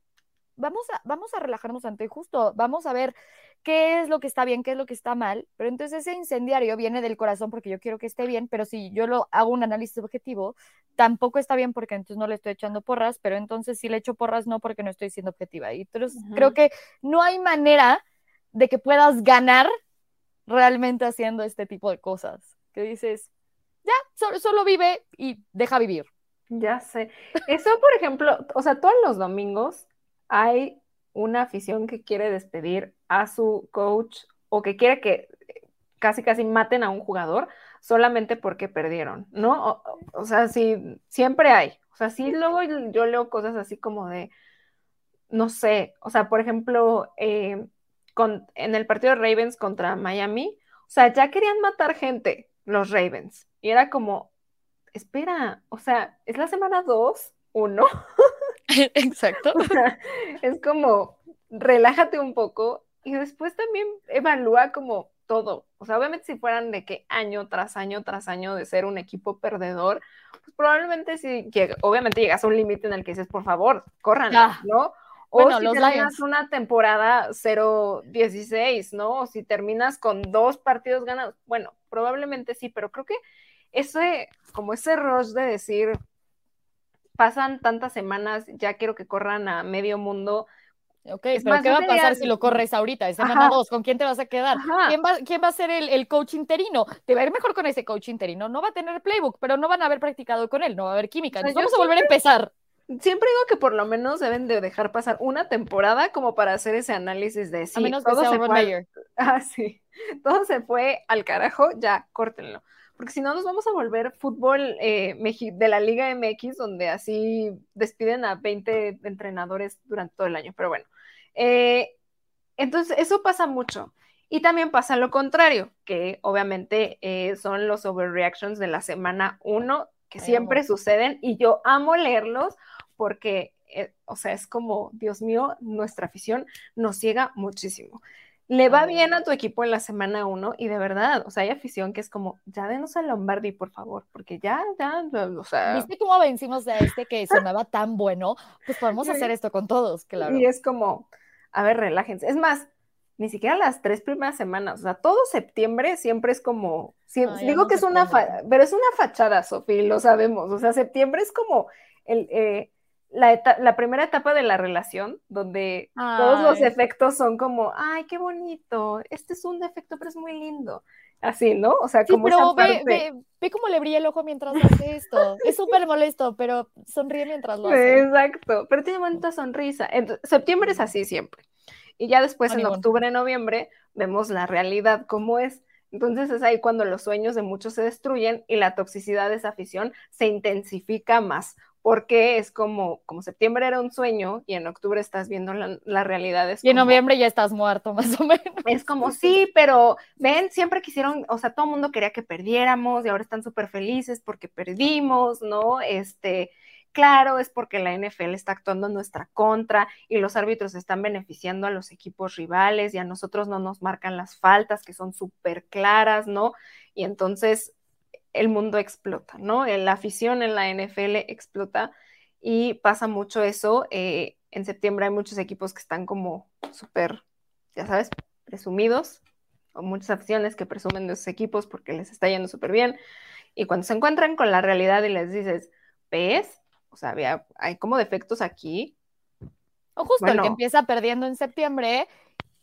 vamos a, vamos a relajarnos ante justo, vamos a ver qué es lo que está bien, qué es lo que está mal, pero entonces ese incendiario viene del corazón porque yo quiero que esté bien, pero si yo lo hago un análisis objetivo, tampoco está bien porque entonces no le estoy echando porras, pero entonces si le echo porras no porque no estoy siendo objetiva. Y entonces creo que no hay manera de que puedas ganar realmente haciendo este tipo de cosas, que dices, ya, solo, solo vive y deja vivir. Ya sé. Eso, por ejemplo, o sea, todos los domingos hay una afición que quiere despedir a su coach o que quiere que casi casi maten a un jugador solamente porque perdieron, ¿no? O, sea, sí, siempre hay. O sea, sí, luego yo leo cosas así como de, no sé, o sea, por ejemplo, eh, en el partido de Ravens contra Miami, o sea, ya querían matar gente los Ravens. Y era como, espera, o sea, es la semana 2, 1. Exacto. es como, relájate un poco y después también evalúa como todo. O sea, obviamente si fueran de que año tras año tras año de ser un equipo perdedor, pues probablemente que obviamente llegas a un límite en el que dices, por favor, corran, ¿no? O si terminas una temporada 0-16, ¿no? O si terminas con dos partidos ganados, bueno, probablemente sí, pero creo que ese, como ese rush de decir, pasan tantas semanas, ya quiero que corran a medio mundo. Ok, pero ¿qué va a pasar si lo corres ahorita? Es semana dos, ¿con quién te vas a quedar? ¿Quién va, ¿Quién va, a ser el, coach interino? Te va a ir mejor con ese coach interino. No va a tener playbook, pero no van a haber practicado con él, no va a haber química. vamos a volver a empezar. Siempre digo que por lo menos deben de dejar pasar una temporada como para hacer ese análisis de si todo se fue. Ah, sí. Todo se fue al carajo, ya, córtenlo porque si no nos vamos a volver fútbol eh, de la Liga MX, donde así despiden a 20 entrenadores durante todo el año. Pero bueno, eh, entonces eso pasa mucho. Y también pasa lo contrario, que obviamente eh, son los overreactions de la semana 1, que siempre suceden, y yo amo leerlos porque, o sea, es como, Dios mío, nuestra afición nos ciega muchísimo le va bien a tu equipo en la semana uno y de verdad, o sea, hay afición que es como, ya denos a Lombardi, por favor, porque ya, ya, o sea. ¿Viste cómo vencimos de este que sonaba tan bueno? Pues podemos hacer esto con todos, claro. Y es como, a ver, relájense. Es más, ni siquiera las tres primeras semanas, o sea, todo septiembre siempre es como, digo que es una, pero es una fachada, Sofía, lo sabemos, o sea, septiembre es como el, eh, la, primera etapa de la relación, donde todos los efectos son como, ay, qué bonito, este es un defecto, pero es muy lindo. Así, ¿no? O sea, como pero ve, ve, cómo le brilla el ojo mientras hace esto. es súper molesto, pero sonríe mientras lo hace. Exacto, pero tiene bonita sonrisa. Entonces, septiembre es así siempre. Y ya después, en octubre, noviembre, vemos la realidad como es. Entonces es ahí cuando los sueños de muchos se destruyen y la toxicidad de esa afición se intensifica más porque es como, como septiembre era un sueño y en octubre estás viendo la, realidad. y en noviembre ya estás muerto, más o menos. Es como, sí, pero ven, siempre quisieron, o sea, todo el mundo quería que perdiéramos y ahora están súper felices porque perdimos, ¿no? Este, claro, es porque la NFL está actuando en nuestra contra y los árbitros están beneficiando a los equipos rivales y a nosotros no nos marcan las faltas que son súper claras, ¿no? Y entonces el mundo explota, ¿no? La afición en la NFL explota y pasa mucho eso. Eh, en septiembre hay muchos equipos que están como súper, ya sabes, presumidos, o muchas aficiones que presumen de esos equipos porque les está yendo súper bien. Y cuando se encuentran con la realidad y les dices, ¿ves? O sea, hay como defectos aquí. O justo el que empieza perdiendo en septiembre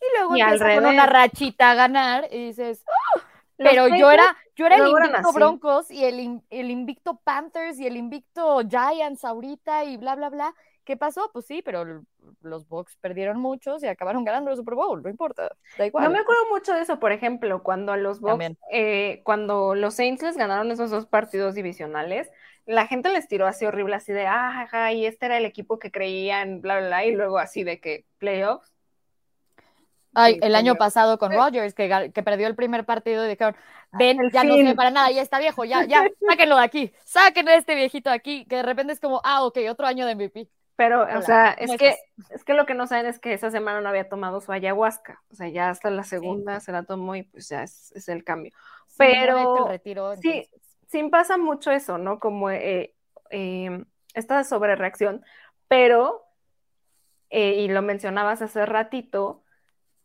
y luego empieza con una rachita a ganar y dices, ¡Oh! pero yo era, yo era el invicto Broncos y el, el, invicto Panthers y el invicto Giants ahorita y bla, bla, bla. ¿Qué pasó? Pues sí, pero los Bucks perdieron muchos y acabaron ganando el Super Bowl, no importa, da igual. No me acuerdo mucho de eso, por ejemplo, cuando los Bucks, eh, cuando los Saints les ganaron esos dos partidos divisionales, la gente les tiró así horrible, así de, ah, ajá, y este era el equipo que creían, bla, bla, bla, y luego así de que playoffs. Ay, el año pasado con Rogers, que, que, perdió el primer partido y dijeron, ven, ya no sé para nada, ya está viejo, ya, ya, sáquenlo de aquí, sáquenlo de este viejito de aquí, que de repente es como, ah, ok, otro año de MVP. Pero, o sea, es que, es que lo que no saben es que esa semana no había tomado su ayahuasca. O sea, ya hasta la segunda se la tomó y pues ya es, es el cambio. Pero sí, sí pasa mucho eso, ¿no? Como eh, eh, esta sobrereacción. Pero, eh, y lo mencionabas hace ratito,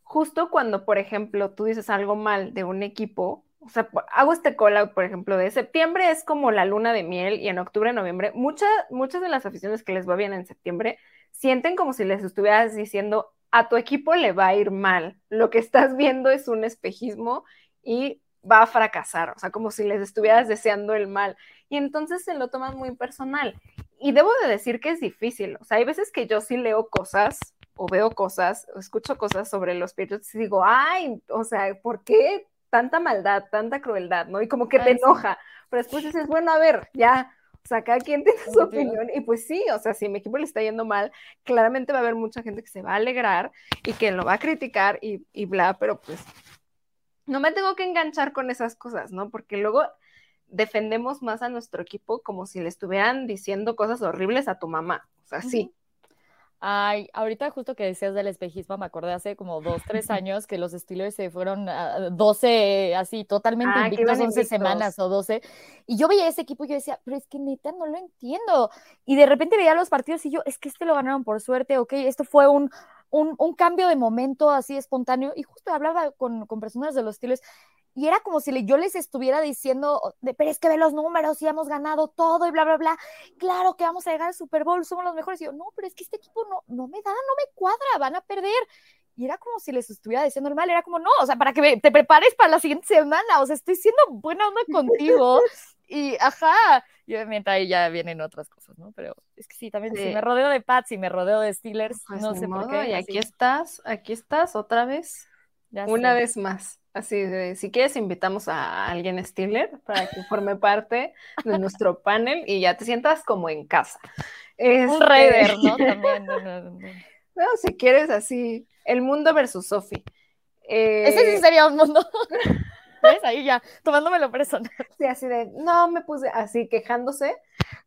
justo cuando, por ejemplo, tú dices algo mal de un equipo, o sea, hago este call out, por ejemplo, de septiembre es como la luna de miel y en octubre, noviembre, muchas muchas de las aficiones que les va bien en septiembre sienten como si les estuvieras diciendo a tu equipo le va a ir mal. Lo que estás viendo es un espejismo y va a fracasar, o sea, como si les estuvieras deseando el mal. Y entonces se lo toman muy personal. Y debo de decir que es difícil, o sea, hay veces que yo sí leo cosas o veo cosas, o escucho cosas sobre los Patriots y digo, ay, o sea, ¿por qué tanta maldad, tanta crueldad, ¿no? Y como que te enoja, pero después dices, bueno, a ver, ya, o sea, cada quien tiene su opinión y pues sí, o sea, si mi equipo le está yendo mal, claramente va a haber mucha gente que se va a alegrar y que lo va a criticar y, y bla, pero pues no me tengo que enganchar con esas cosas, ¿no? Porque luego defendemos más a nuestro equipo como si le estuvieran diciendo cosas horribles a tu mamá, o sea, sí, Ay, ahorita justo que decías del espejismo, me acordé hace como dos, tres años que los Steelers se fueron a 12, así totalmente ah, invictos, 11 semanas o 12. Y yo veía ese equipo y yo decía, pero es que neta no lo entiendo. Y de repente veía los partidos y yo, es que este lo ganaron por suerte, ok, esto fue un, un, un cambio de momento así espontáneo. Y justo hablaba con, con personas de los Steelers y era como si yo les estuviera diciendo, pero es que ve los números y hemos ganado todo y bla, bla, bla. Claro que vamos a llegar al Super Bowl, somos los mejores. Y yo, no, pero es que este equipo no, no me da, no me cuadra, van a perder. Y era como si les estuviera diciendo normal, era como, no, o sea, para que te prepares para la siguiente semana, o sea, estoy siendo buena onda contigo. y, ajá, y obviamente ahí ya vienen otras cosas, ¿no? Pero es que sí, también si me rodeo de Pats y me rodeo de Steelers, pues no sé por qué. Y aquí estás, aquí estás otra vez, una vez más. Así de, si quieres, invitamos a alguien Steeler para que forme parte de nuestro panel y ya te sientas como en casa. Un este, Raider, ¿no? También. No, si quieres así, el mundo versus Sophie. Ese sí eh, sería un mundo. ¿Ves? Ahí ya, tomándomelo personal. Sí, así de, no, me puse así quejándose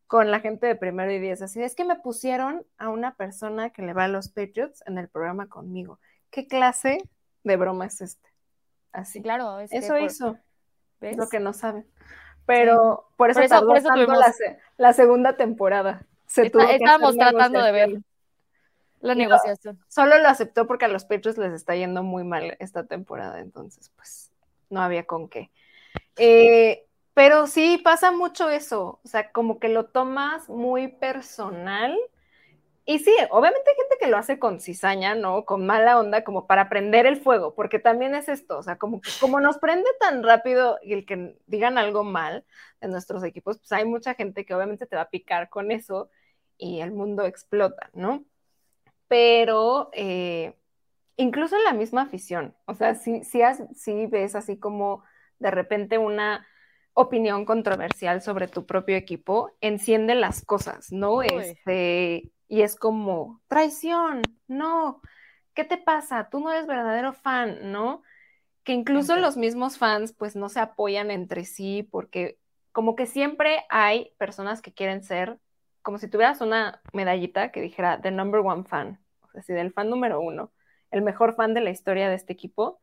con la gente de primero y diez. Así de, es que me pusieron a una persona que le va a los Patriots en el programa conmigo. ¿Qué clase de broma es este? Así. Claro, eso hizo. Es lo que no saben. Pero por eso, tardó tanto la, segunda temporada. Se estábamos tratando de ver la negociación. solo lo aceptó porque a los Patriots les está yendo muy mal esta temporada, entonces pues no había con qué. Eh, pero sí pasa mucho eso, o sea, como que lo tomas muy personal y sí, obviamente hay gente que lo hace con cizaña, ¿no? Con mala onda, como para prender el fuego, porque también es esto, o sea, como, como nos prende tan rápido y el que digan algo mal en nuestros equipos, pues hay mucha gente que obviamente te va a picar con eso y el mundo explota, ¿no? Pero eh, incluso en la misma afición, o sea, si, si, ves así como de repente una opinión controversial sobre tu propio equipo, enciende las cosas, ¿no? Este y es como, traición, no, ¿qué te pasa? Tú no eres verdadero fan, ¿no? Que incluso los mismos fans pues no se apoyan entre sí porque como que siempre hay personas que quieren ser, como si tuvieras una medallita que dijera The Number One Fan, o sea, si del fan número uno, el mejor fan de la historia de este equipo,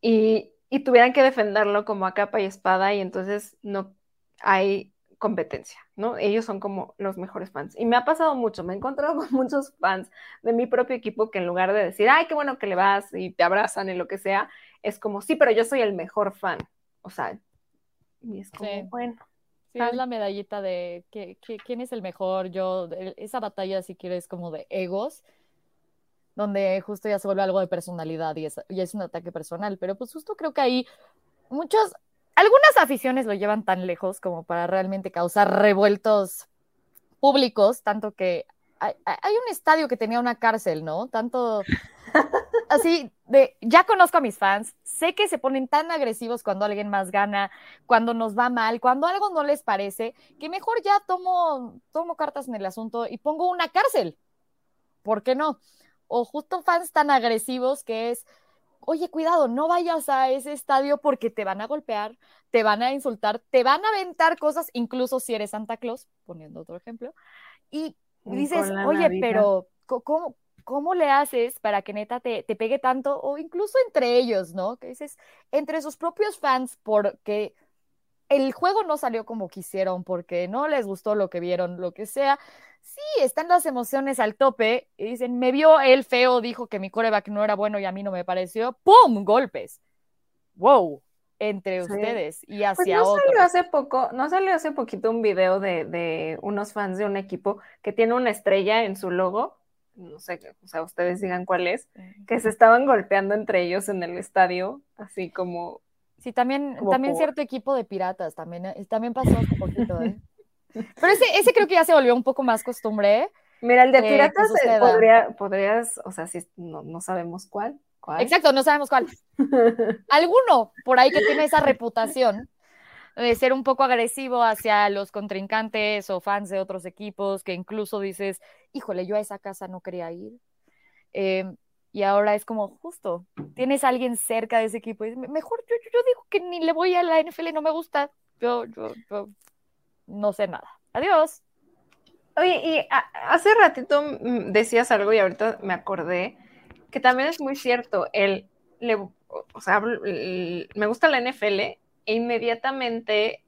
y, y tuvieran que defenderlo como a capa y espada y entonces no hay competencia, ¿no? Ellos son como los mejores fans. Y me ha pasado mucho, me he encontrado con muchos fans de mi propio equipo que en lugar de decir, ay, qué bueno que le vas y te abrazan y lo que sea, es como, sí, pero yo soy el mejor fan. O sea, y es como, bueno. Sí, es la medallita de quién es el mejor, yo, esa batalla, si quieres, como de egos, donde justo ya se vuelve algo de personalidad y es, y es un ataque personal, pero pues justo creo que ahí muchos, algunas aficiones lo llevan tan lejos como para realmente causar revueltos públicos, tanto que hay, un estadio que tenía una cárcel, ¿no? Tanto así de, ya conozco a mis fans, sé que se ponen tan agresivos cuando alguien más gana, cuando nos va mal, cuando algo no les parece, que mejor ya tomo, tomo cartas en el asunto y pongo una cárcel. ¿Por qué no? O justo fans tan agresivos que es, oye, cuidado, no vayas a ese estadio porque te van a golpear, te van a insultar, te van a aventar cosas, incluso si eres Santa Claus, poniendo otro ejemplo, y dices, oye, pero ¿cómo, ¿cómo le haces para que neta te, te, pegue tanto? O incluso entre ellos, ¿no? Que dices, entre sus propios fans, porque el juego no salió como quisieron, porque no les gustó lo que vieron, lo que sea. Sí, están las emociones al tope y dicen, me vio el feo, dijo que mi coreback no era bueno y a mí no me pareció. ¡Pum! Golpes. ¡Wow! entre ustedes y pues hacia pues no Salió hace poco, no salió hace poquito un video de, de, unos fans de un equipo que tiene una estrella en su logo, no sé, o sea, ustedes digan cuál es, que se estaban golpeando entre ellos en el estadio, así como... Sí, también, también cierto equipo de piratas, también, eh, también pasó hace poquito, ¿eh? Pero ese, ese creo que ya se volvió un poco más costumbre, ¿eh? Mira, el de piratas podría, podrías, o sea, si no, no sabemos cuál, Exacto, no sabemos cuál. Alguno por ahí que tiene esa reputación de ser un poco agresivo hacia los contrincantes o fans de otros equipos, que incluso dices, híjole, yo a esa casa no quería ir. Em, y ahora es como, justo, tienes alguien cerca de ese equipo y mejor yo, yo, digo que ni le voy a la NFL, no me gusta, yo, yo, yo no sé nada. Adiós. Oye, y hace ratito decías algo y ahorita me acordé que también es muy cierto, el, le, o sea, me gusta la NFL e inmediatamente,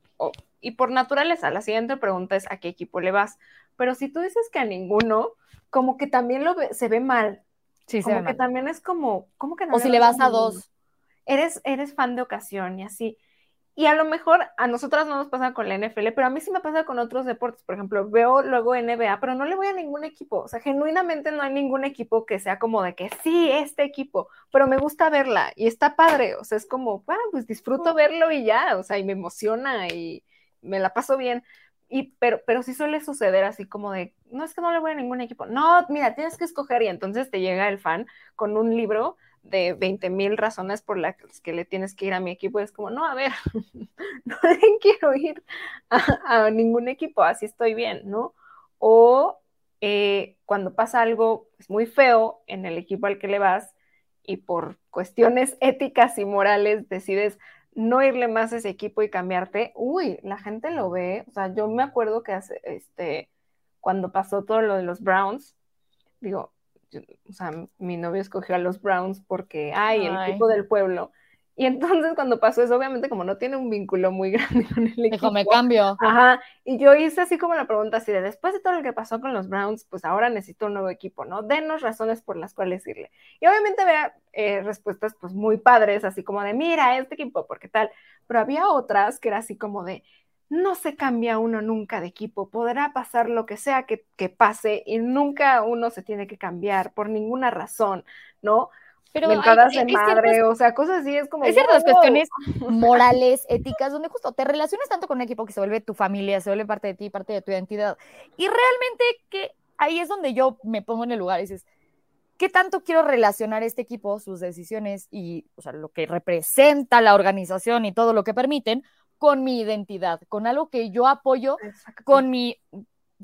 y por naturaleza, la siguiente pregunta es a qué equipo le vas, pero si tú dices que a ninguno, como que también lo se ve mal. Sí, como que también es como, ¿cómo que no? O si le vas a, dos. Eres, eres fan de ocasión y así. Y a lo mejor a nosotras no nos pasa con la NFL, pero a mí sí me pasa con otros deportes. Por ejemplo, veo luego NBA, pero no le voy a ningún equipo. O sea, genuinamente no hay ningún equipo que sea como de que sí, este equipo, pero me gusta verla y está padre. O sea, es como, bueno, pues disfruto verlo y ya. O sea, y me emociona y me la paso bien. Y, pero, pero sí suele suceder así como de, no es que no le voy a ningún equipo. No, mira, tienes que escoger y entonces te llega el fan con un libro de 20 mil razones por las que le tienes que ir a mi equipo. Es como, no, a ver, no le quiero ir a, ningún equipo, así estoy bien, ¿no? O eh, cuando pasa algo pues, muy feo en el equipo al que le vas y por cuestiones éticas y morales decides no irle más a ese equipo y cambiarte, uy, la gente lo ve. O sea, yo me acuerdo que hace, este, cuando pasó todo lo de los Browns, digo, o sea, mi novio escogió a los Browns porque, ay, el equipo del pueblo. Y entonces cuando pasó eso, obviamente como no tiene un vínculo muy grande con el equipo. Dijo, me cambio. Ajá, y yo hice así como la pregunta así de, después de todo lo que pasó con los Browns, pues ahora necesito un nuevo equipo, ¿no? Denos razones por las cuales irle. Y obviamente había eh, respuestas pues muy padres, así como de, mira, este equipo, porque tal. Pero había otras que era así como de, no se cambia uno nunca de equipo, podrá pasar lo que sea que, pase y nunca uno se tiene que cambiar por ninguna razón, ¿no? Pero Mentadas de madre, o sea, cosas así, es como... Es ciertas cuestiones morales, éticas, donde justo te relacionas tanto con un equipo que se vuelve tu familia, se vuelve parte de ti, parte de tu identidad, y realmente que ahí es donde yo me pongo en el lugar y dices, ¿qué tanto quiero relacionar este equipo, sus decisiones y, o sea, lo que representa la organización y todo lo que permiten con mi identidad, con algo que yo apoyo, con mi,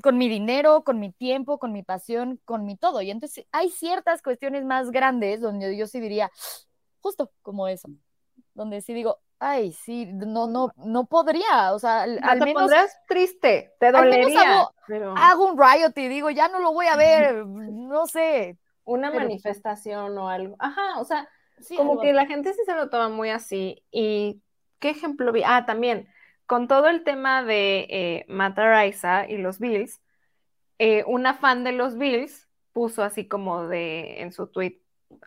con mi dinero, con mi tiempo, con mi pasión, con mi todo. Y entonces hay ciertas cuestiones más grandes donde yo sí diría, justo como eso, donde sí digo, ay, sí, no, no, no podría, o sea, al, te menos... triste, te dolería. Hago, hago, un riot y digo, ya no lo voy a ver, no sé. Una manifestación o algo. Ajá, o sea, como que la gente sí se lo toma muy así y ¿Qué ejemplo vi? Ah, también, con todo el tema de eh, y los Bills, eh, una fan de los Bills puso así como de, en su tweet,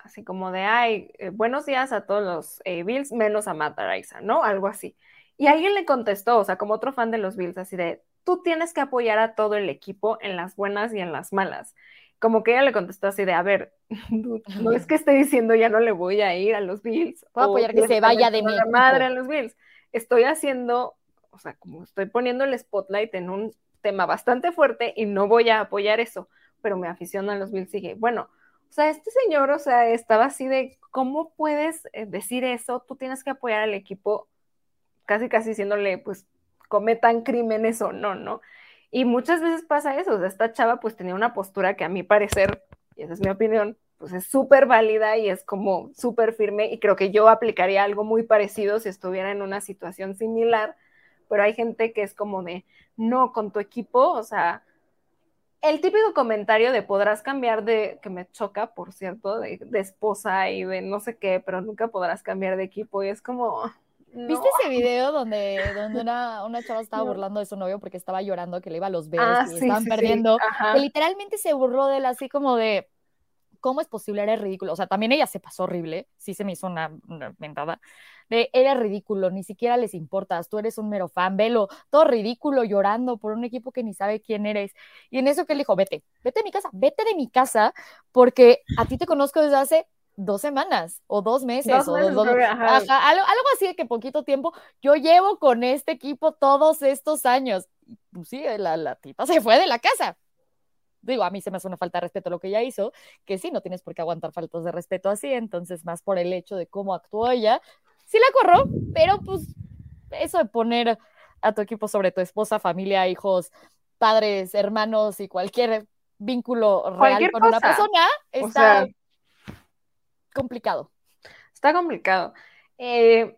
así como de, ay, eh, buenos días a todos los eh, Bills, menos a Mataraisa, ¿no? Algo así. Y alguien le contestó, o sea, como otro fan de los Bills, así de, tú tienes que apoyar a todo el equipo en las buenas y en las malas como que ella le contestó así de, a ver, no es que esté diciendo ya no le voy a ir a los Bills. Voy a apoyar que se vaya de mi madre a los Bills. Estoy haciendo, o sea, como estoy poniendo el spotlight en un tema bastante fuerte y no voy a apoyar eso. pero me aficiono a los Bills sigue. Bueno, o sea, este señor, o sea, estaba así de, ¿cómo puedes eh, decir eso? Tú tienes que apoyar al equipo, casi casi diciéndole, pues, cometan crímenes o no, ¿no? Y muchas veces pasa eso, o sea, esta chava pues tenía una postura que a mi parecer, y esa es mi opinión, pues es súper válida y es como súper firme y creo que yo aplicaría algo muy parecido si estuviera en una situación similar, pero hay gente que es como de, no, con tu equipo, o sea, el típico comentario de podrás cambiar de, que me choca, por cierto, de, esposa y de no sé qué, pero nunca podrás cambiar de equipo y es como... ¿Viste ese video donde, donde una, una chava estaba burlando de su novio porque estaba llorando que le iba a los besos Ah, y sí, estaban sí, sí. perdiendo? Ajá. Que literalmente se burló de él así como de, ¿cómo es posible? Era ridículo. O sea, también ella se pasó horrible, sí se me hizo una, una mentada. De, era ridículo, ni siquiera les importas, tú eres un mero fan, velo, todo ridículo, llorando por un equipo que ni sabe quién eres. Y en eso que él dijo, vete, vete de mi casa, vete de mi casa, porque a ti te conozco desde hace dos semanas o dos meses Dos o meses, dos- que, ajá. ajá, algo, algo así de que poquito tiempo yo llevo con este equipo todos estos años. Pues sí, la, la tipa se fue de la casa. Digo, a mí se me hace una falta de respeto lo que ella hizo, que sí, no tienes por qué aguantar faltas de respeto así, entonces más por el hecho de cómo actuó ella, sí la corro, pero pues eso de poner a tu equipo sobre tu esposa, familia, hijos, padres, hermanos y cualquier vínculo real Cualquier con una cosa. persona O está sea, complicado. Está complicado. Eh,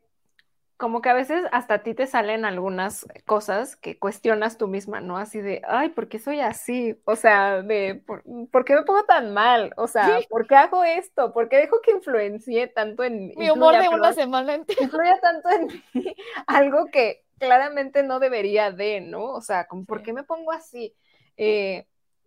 como que a veces hasta a ti te salen algunas cosas que cuestionas tú misma, ¿no? Así de, ay, ¿por qué soy así? O sea, de, ¿por, por qué me pongo tan mal? O sea. ¿por qué hago esto? ¿Por qué dejo que influencie tanto en Mi humor de una semana entera. influya tanto en mí algo que claramente no debería de, ¿no? O sea, como, ¿por qué me pongo así? Eh,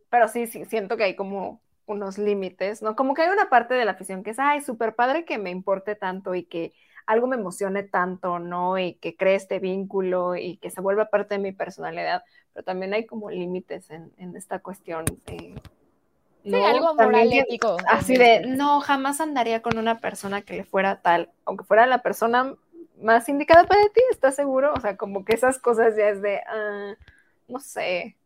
pero sí, sí, siento que hay como unos límites, ¿no? Como que hay una parte de la afición que es, ay, súper padre que me importe tanto y que algo me emocione tanto, ¿no? Y que cree este vínculo y que se vuelva parte de mi personalidad, pero también hay como límites en, en esta cuestión. eh, Sí, ¿no? algo moral que- ético. Así de, no, jamás andaría con una persona que le fuera tal, aunque fuera la persona más indicada para ti, ¿estás seguro? O sea, como que esas cosas ya es de, ah, no sé.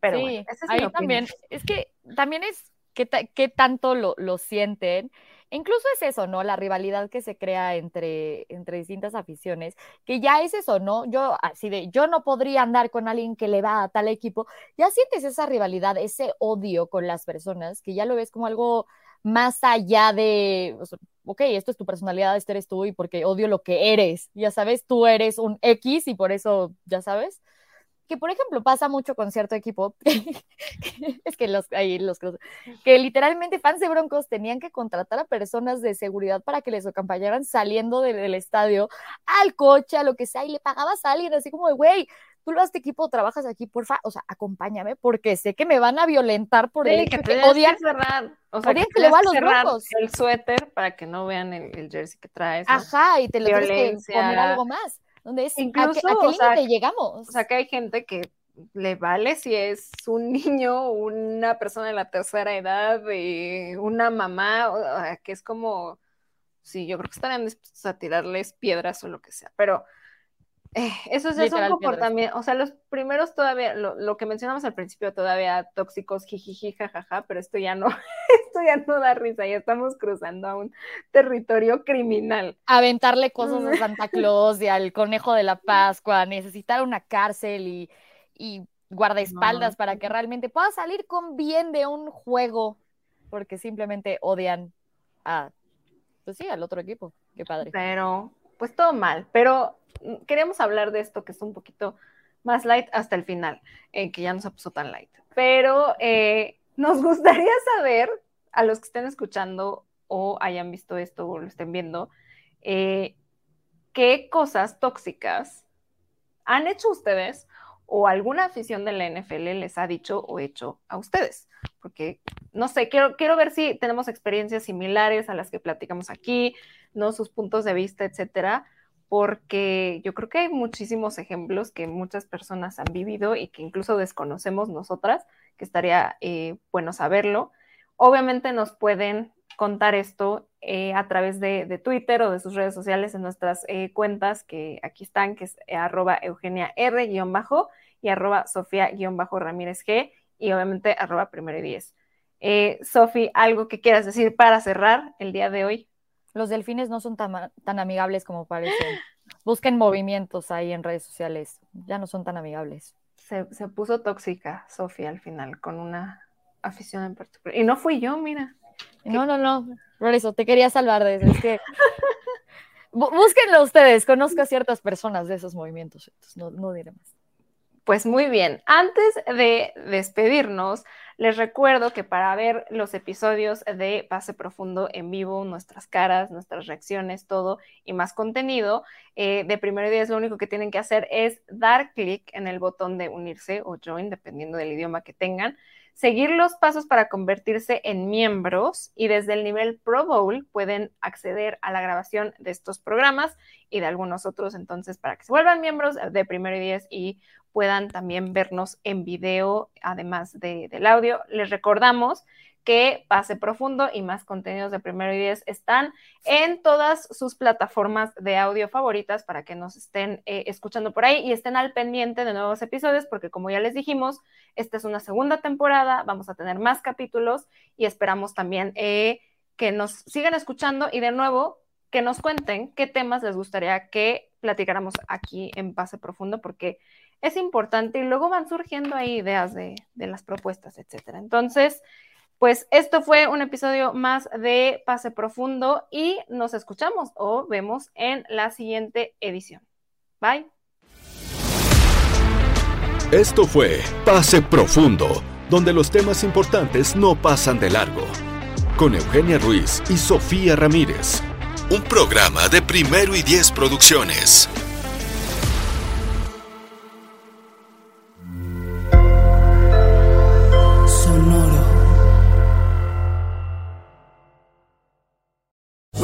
Pero sí, bueno, esa es mi ahí opinión. también, es que también es qué, ta- qué tanto lo, lo sienten. Incluso es eso, ¿no? La rivalidad que se crea entre, entre distintas aficiones, que ya es eso, ¿no? Yo, así de, yo no podría andar con alguien que le va a tal equipo. Ya sientes esa rivalidad, ese odio con las personas, que ya lo ves como algo más allá de, o ok, esto es tu personalidad, este eres tú y porque odio lo que eres. Ya sabes, tú eres un X y por eso, ya sabes que por ejemplo pasa mucho con cierto equipo, es que los, ahí los que literalmente fans de Broncos tenían que contratar a personas de seguridad para que les acompañaran saliendo de- del estadio al coche, a lo que sea, y le pagabas a alguien así como de, güey, tú lo este equipo, trabajas aquí, porfa, o sea, acompáñame, porque sé que me van a violentar por el Sí, hecho que que odian que cerrar, o sea, odian que que le va a los Broncos. el suéter para que no vean el, el jersey que traes. ¿no? Ajá, y te lo tienes que Violencia. poner algo más. Donde es, ¿a qué, Incluso, a qué o sea, llegamos? O sea, que hay gente que le vale si es un niño, una persona de la tercera edad, eh, una mamá, o que es como, sí, yo creo que estarían dispuestos a tirarles piedras o lo que sea, pero eh, esos ya Literal, son comportamientos, o sea, los primeros todavía, lo, lo que mencionamos al principio todavía tóxicos, jijiji, jajaja, pero esto ya no, esto ya no da risa, ya estamos cruzando a un territorio criminal. aventarle cosas a Santa Claus y al conejo de la Pascua, necesitar una cárcel y, y guardaespaldas No. para que realmente pueda salir con bien de un juego, porque simplemente odian a, pues sí, al otro equipo. Qué padre. pero pues todo mal. Pero mm, queríamos hablar de esto que es un poquito más light hasta el final, eh, que ya no se puso tan light. Pero eh, nos gustaría saber, a los que estén escuchando o hayan visto esto o lo estén viendo, eh, qué cosas tóxicas han hecho ustedes o alguna afición de la NFL les ha dicho o hecho a ustedes. Porque, no sé, quiero, quiero ver si tenemos experiencias similares a las que platicamos aquí, ¿no? Sus puntos de vista, etcétera, porque yo creo que hay muchísimos ejemplos que muchas personas han vivido y que incluso desconocemos nosotras, que estaría eh, bueno saberlo. Obviamente nos pueden contar esto eh, a través de, Twitter o de sus redes sociales en nuestras eh, cuentas que aquí están, que es arroba Eugenia R guion bajo y arroba Sofía guion bajo Ramírez G y obviamente arroba primero y diez. Sofi, ¿algo que quieras decir para cerrar el día de hoy? Los delfines no son tan, tan amigables como parecen. Busquen movimientos ahí en redes sociales, ya no son tan amigables. Se, se puso tóxica Sofía al final con una afición en particular. Y no fui yo, mira. No, no, no. Por eso te quería salvar de eso. Es que búsquenlo ustedes, conozco a ciertas personas de esos movimientos, entonces no, no diré más. Pues muy bien, antes de despedirnos, les recuerdo que para ver los episodios de Pase Profundo en vivo, nuestras caras, nuestras reacciones, todo y más contenido, eh, de primero día lo único que tienen que hacer es dar clic en el botón de unirse o join, dependiendo del idioma que tengan seguir los pasos para convertirse en miembros y desde el nivel Pro Bowl pueden acceder a la grabación de estos programas y de algunos otros entonces para que se vuelvan miembros de Primero y y puedan también vernos en video además de, del audio. Les recordamos que Pase Profundo y más contenidos de Primero y Diez están en todas sus plataformas de audio favoritas para que nos estén eh, escuchando por ahí y estén al pendiente de nuevos episodios, porque como ya les dijimos, esta es una segunda temporada, vamos a tener más capítulos y esperamos también eh, que nos sigan escuchando y de nuevo que nos cuenten qué temas les gustaría que platicáramos aquí en Pase Profundo, porque es importante y luego van surgiendo ahí ideas de, las propuestas, etcétera. Entonces, pues esto fue un episodio más de Pase Profundo y nos escuchamos o vemos en la siguiente edición. Bye. Esto fue Pase Profundo, donde los temas importantes no pasan de largo. Con Eugenia Ruiz y Sofía Ramírez. Un programa de primero y diez producciones.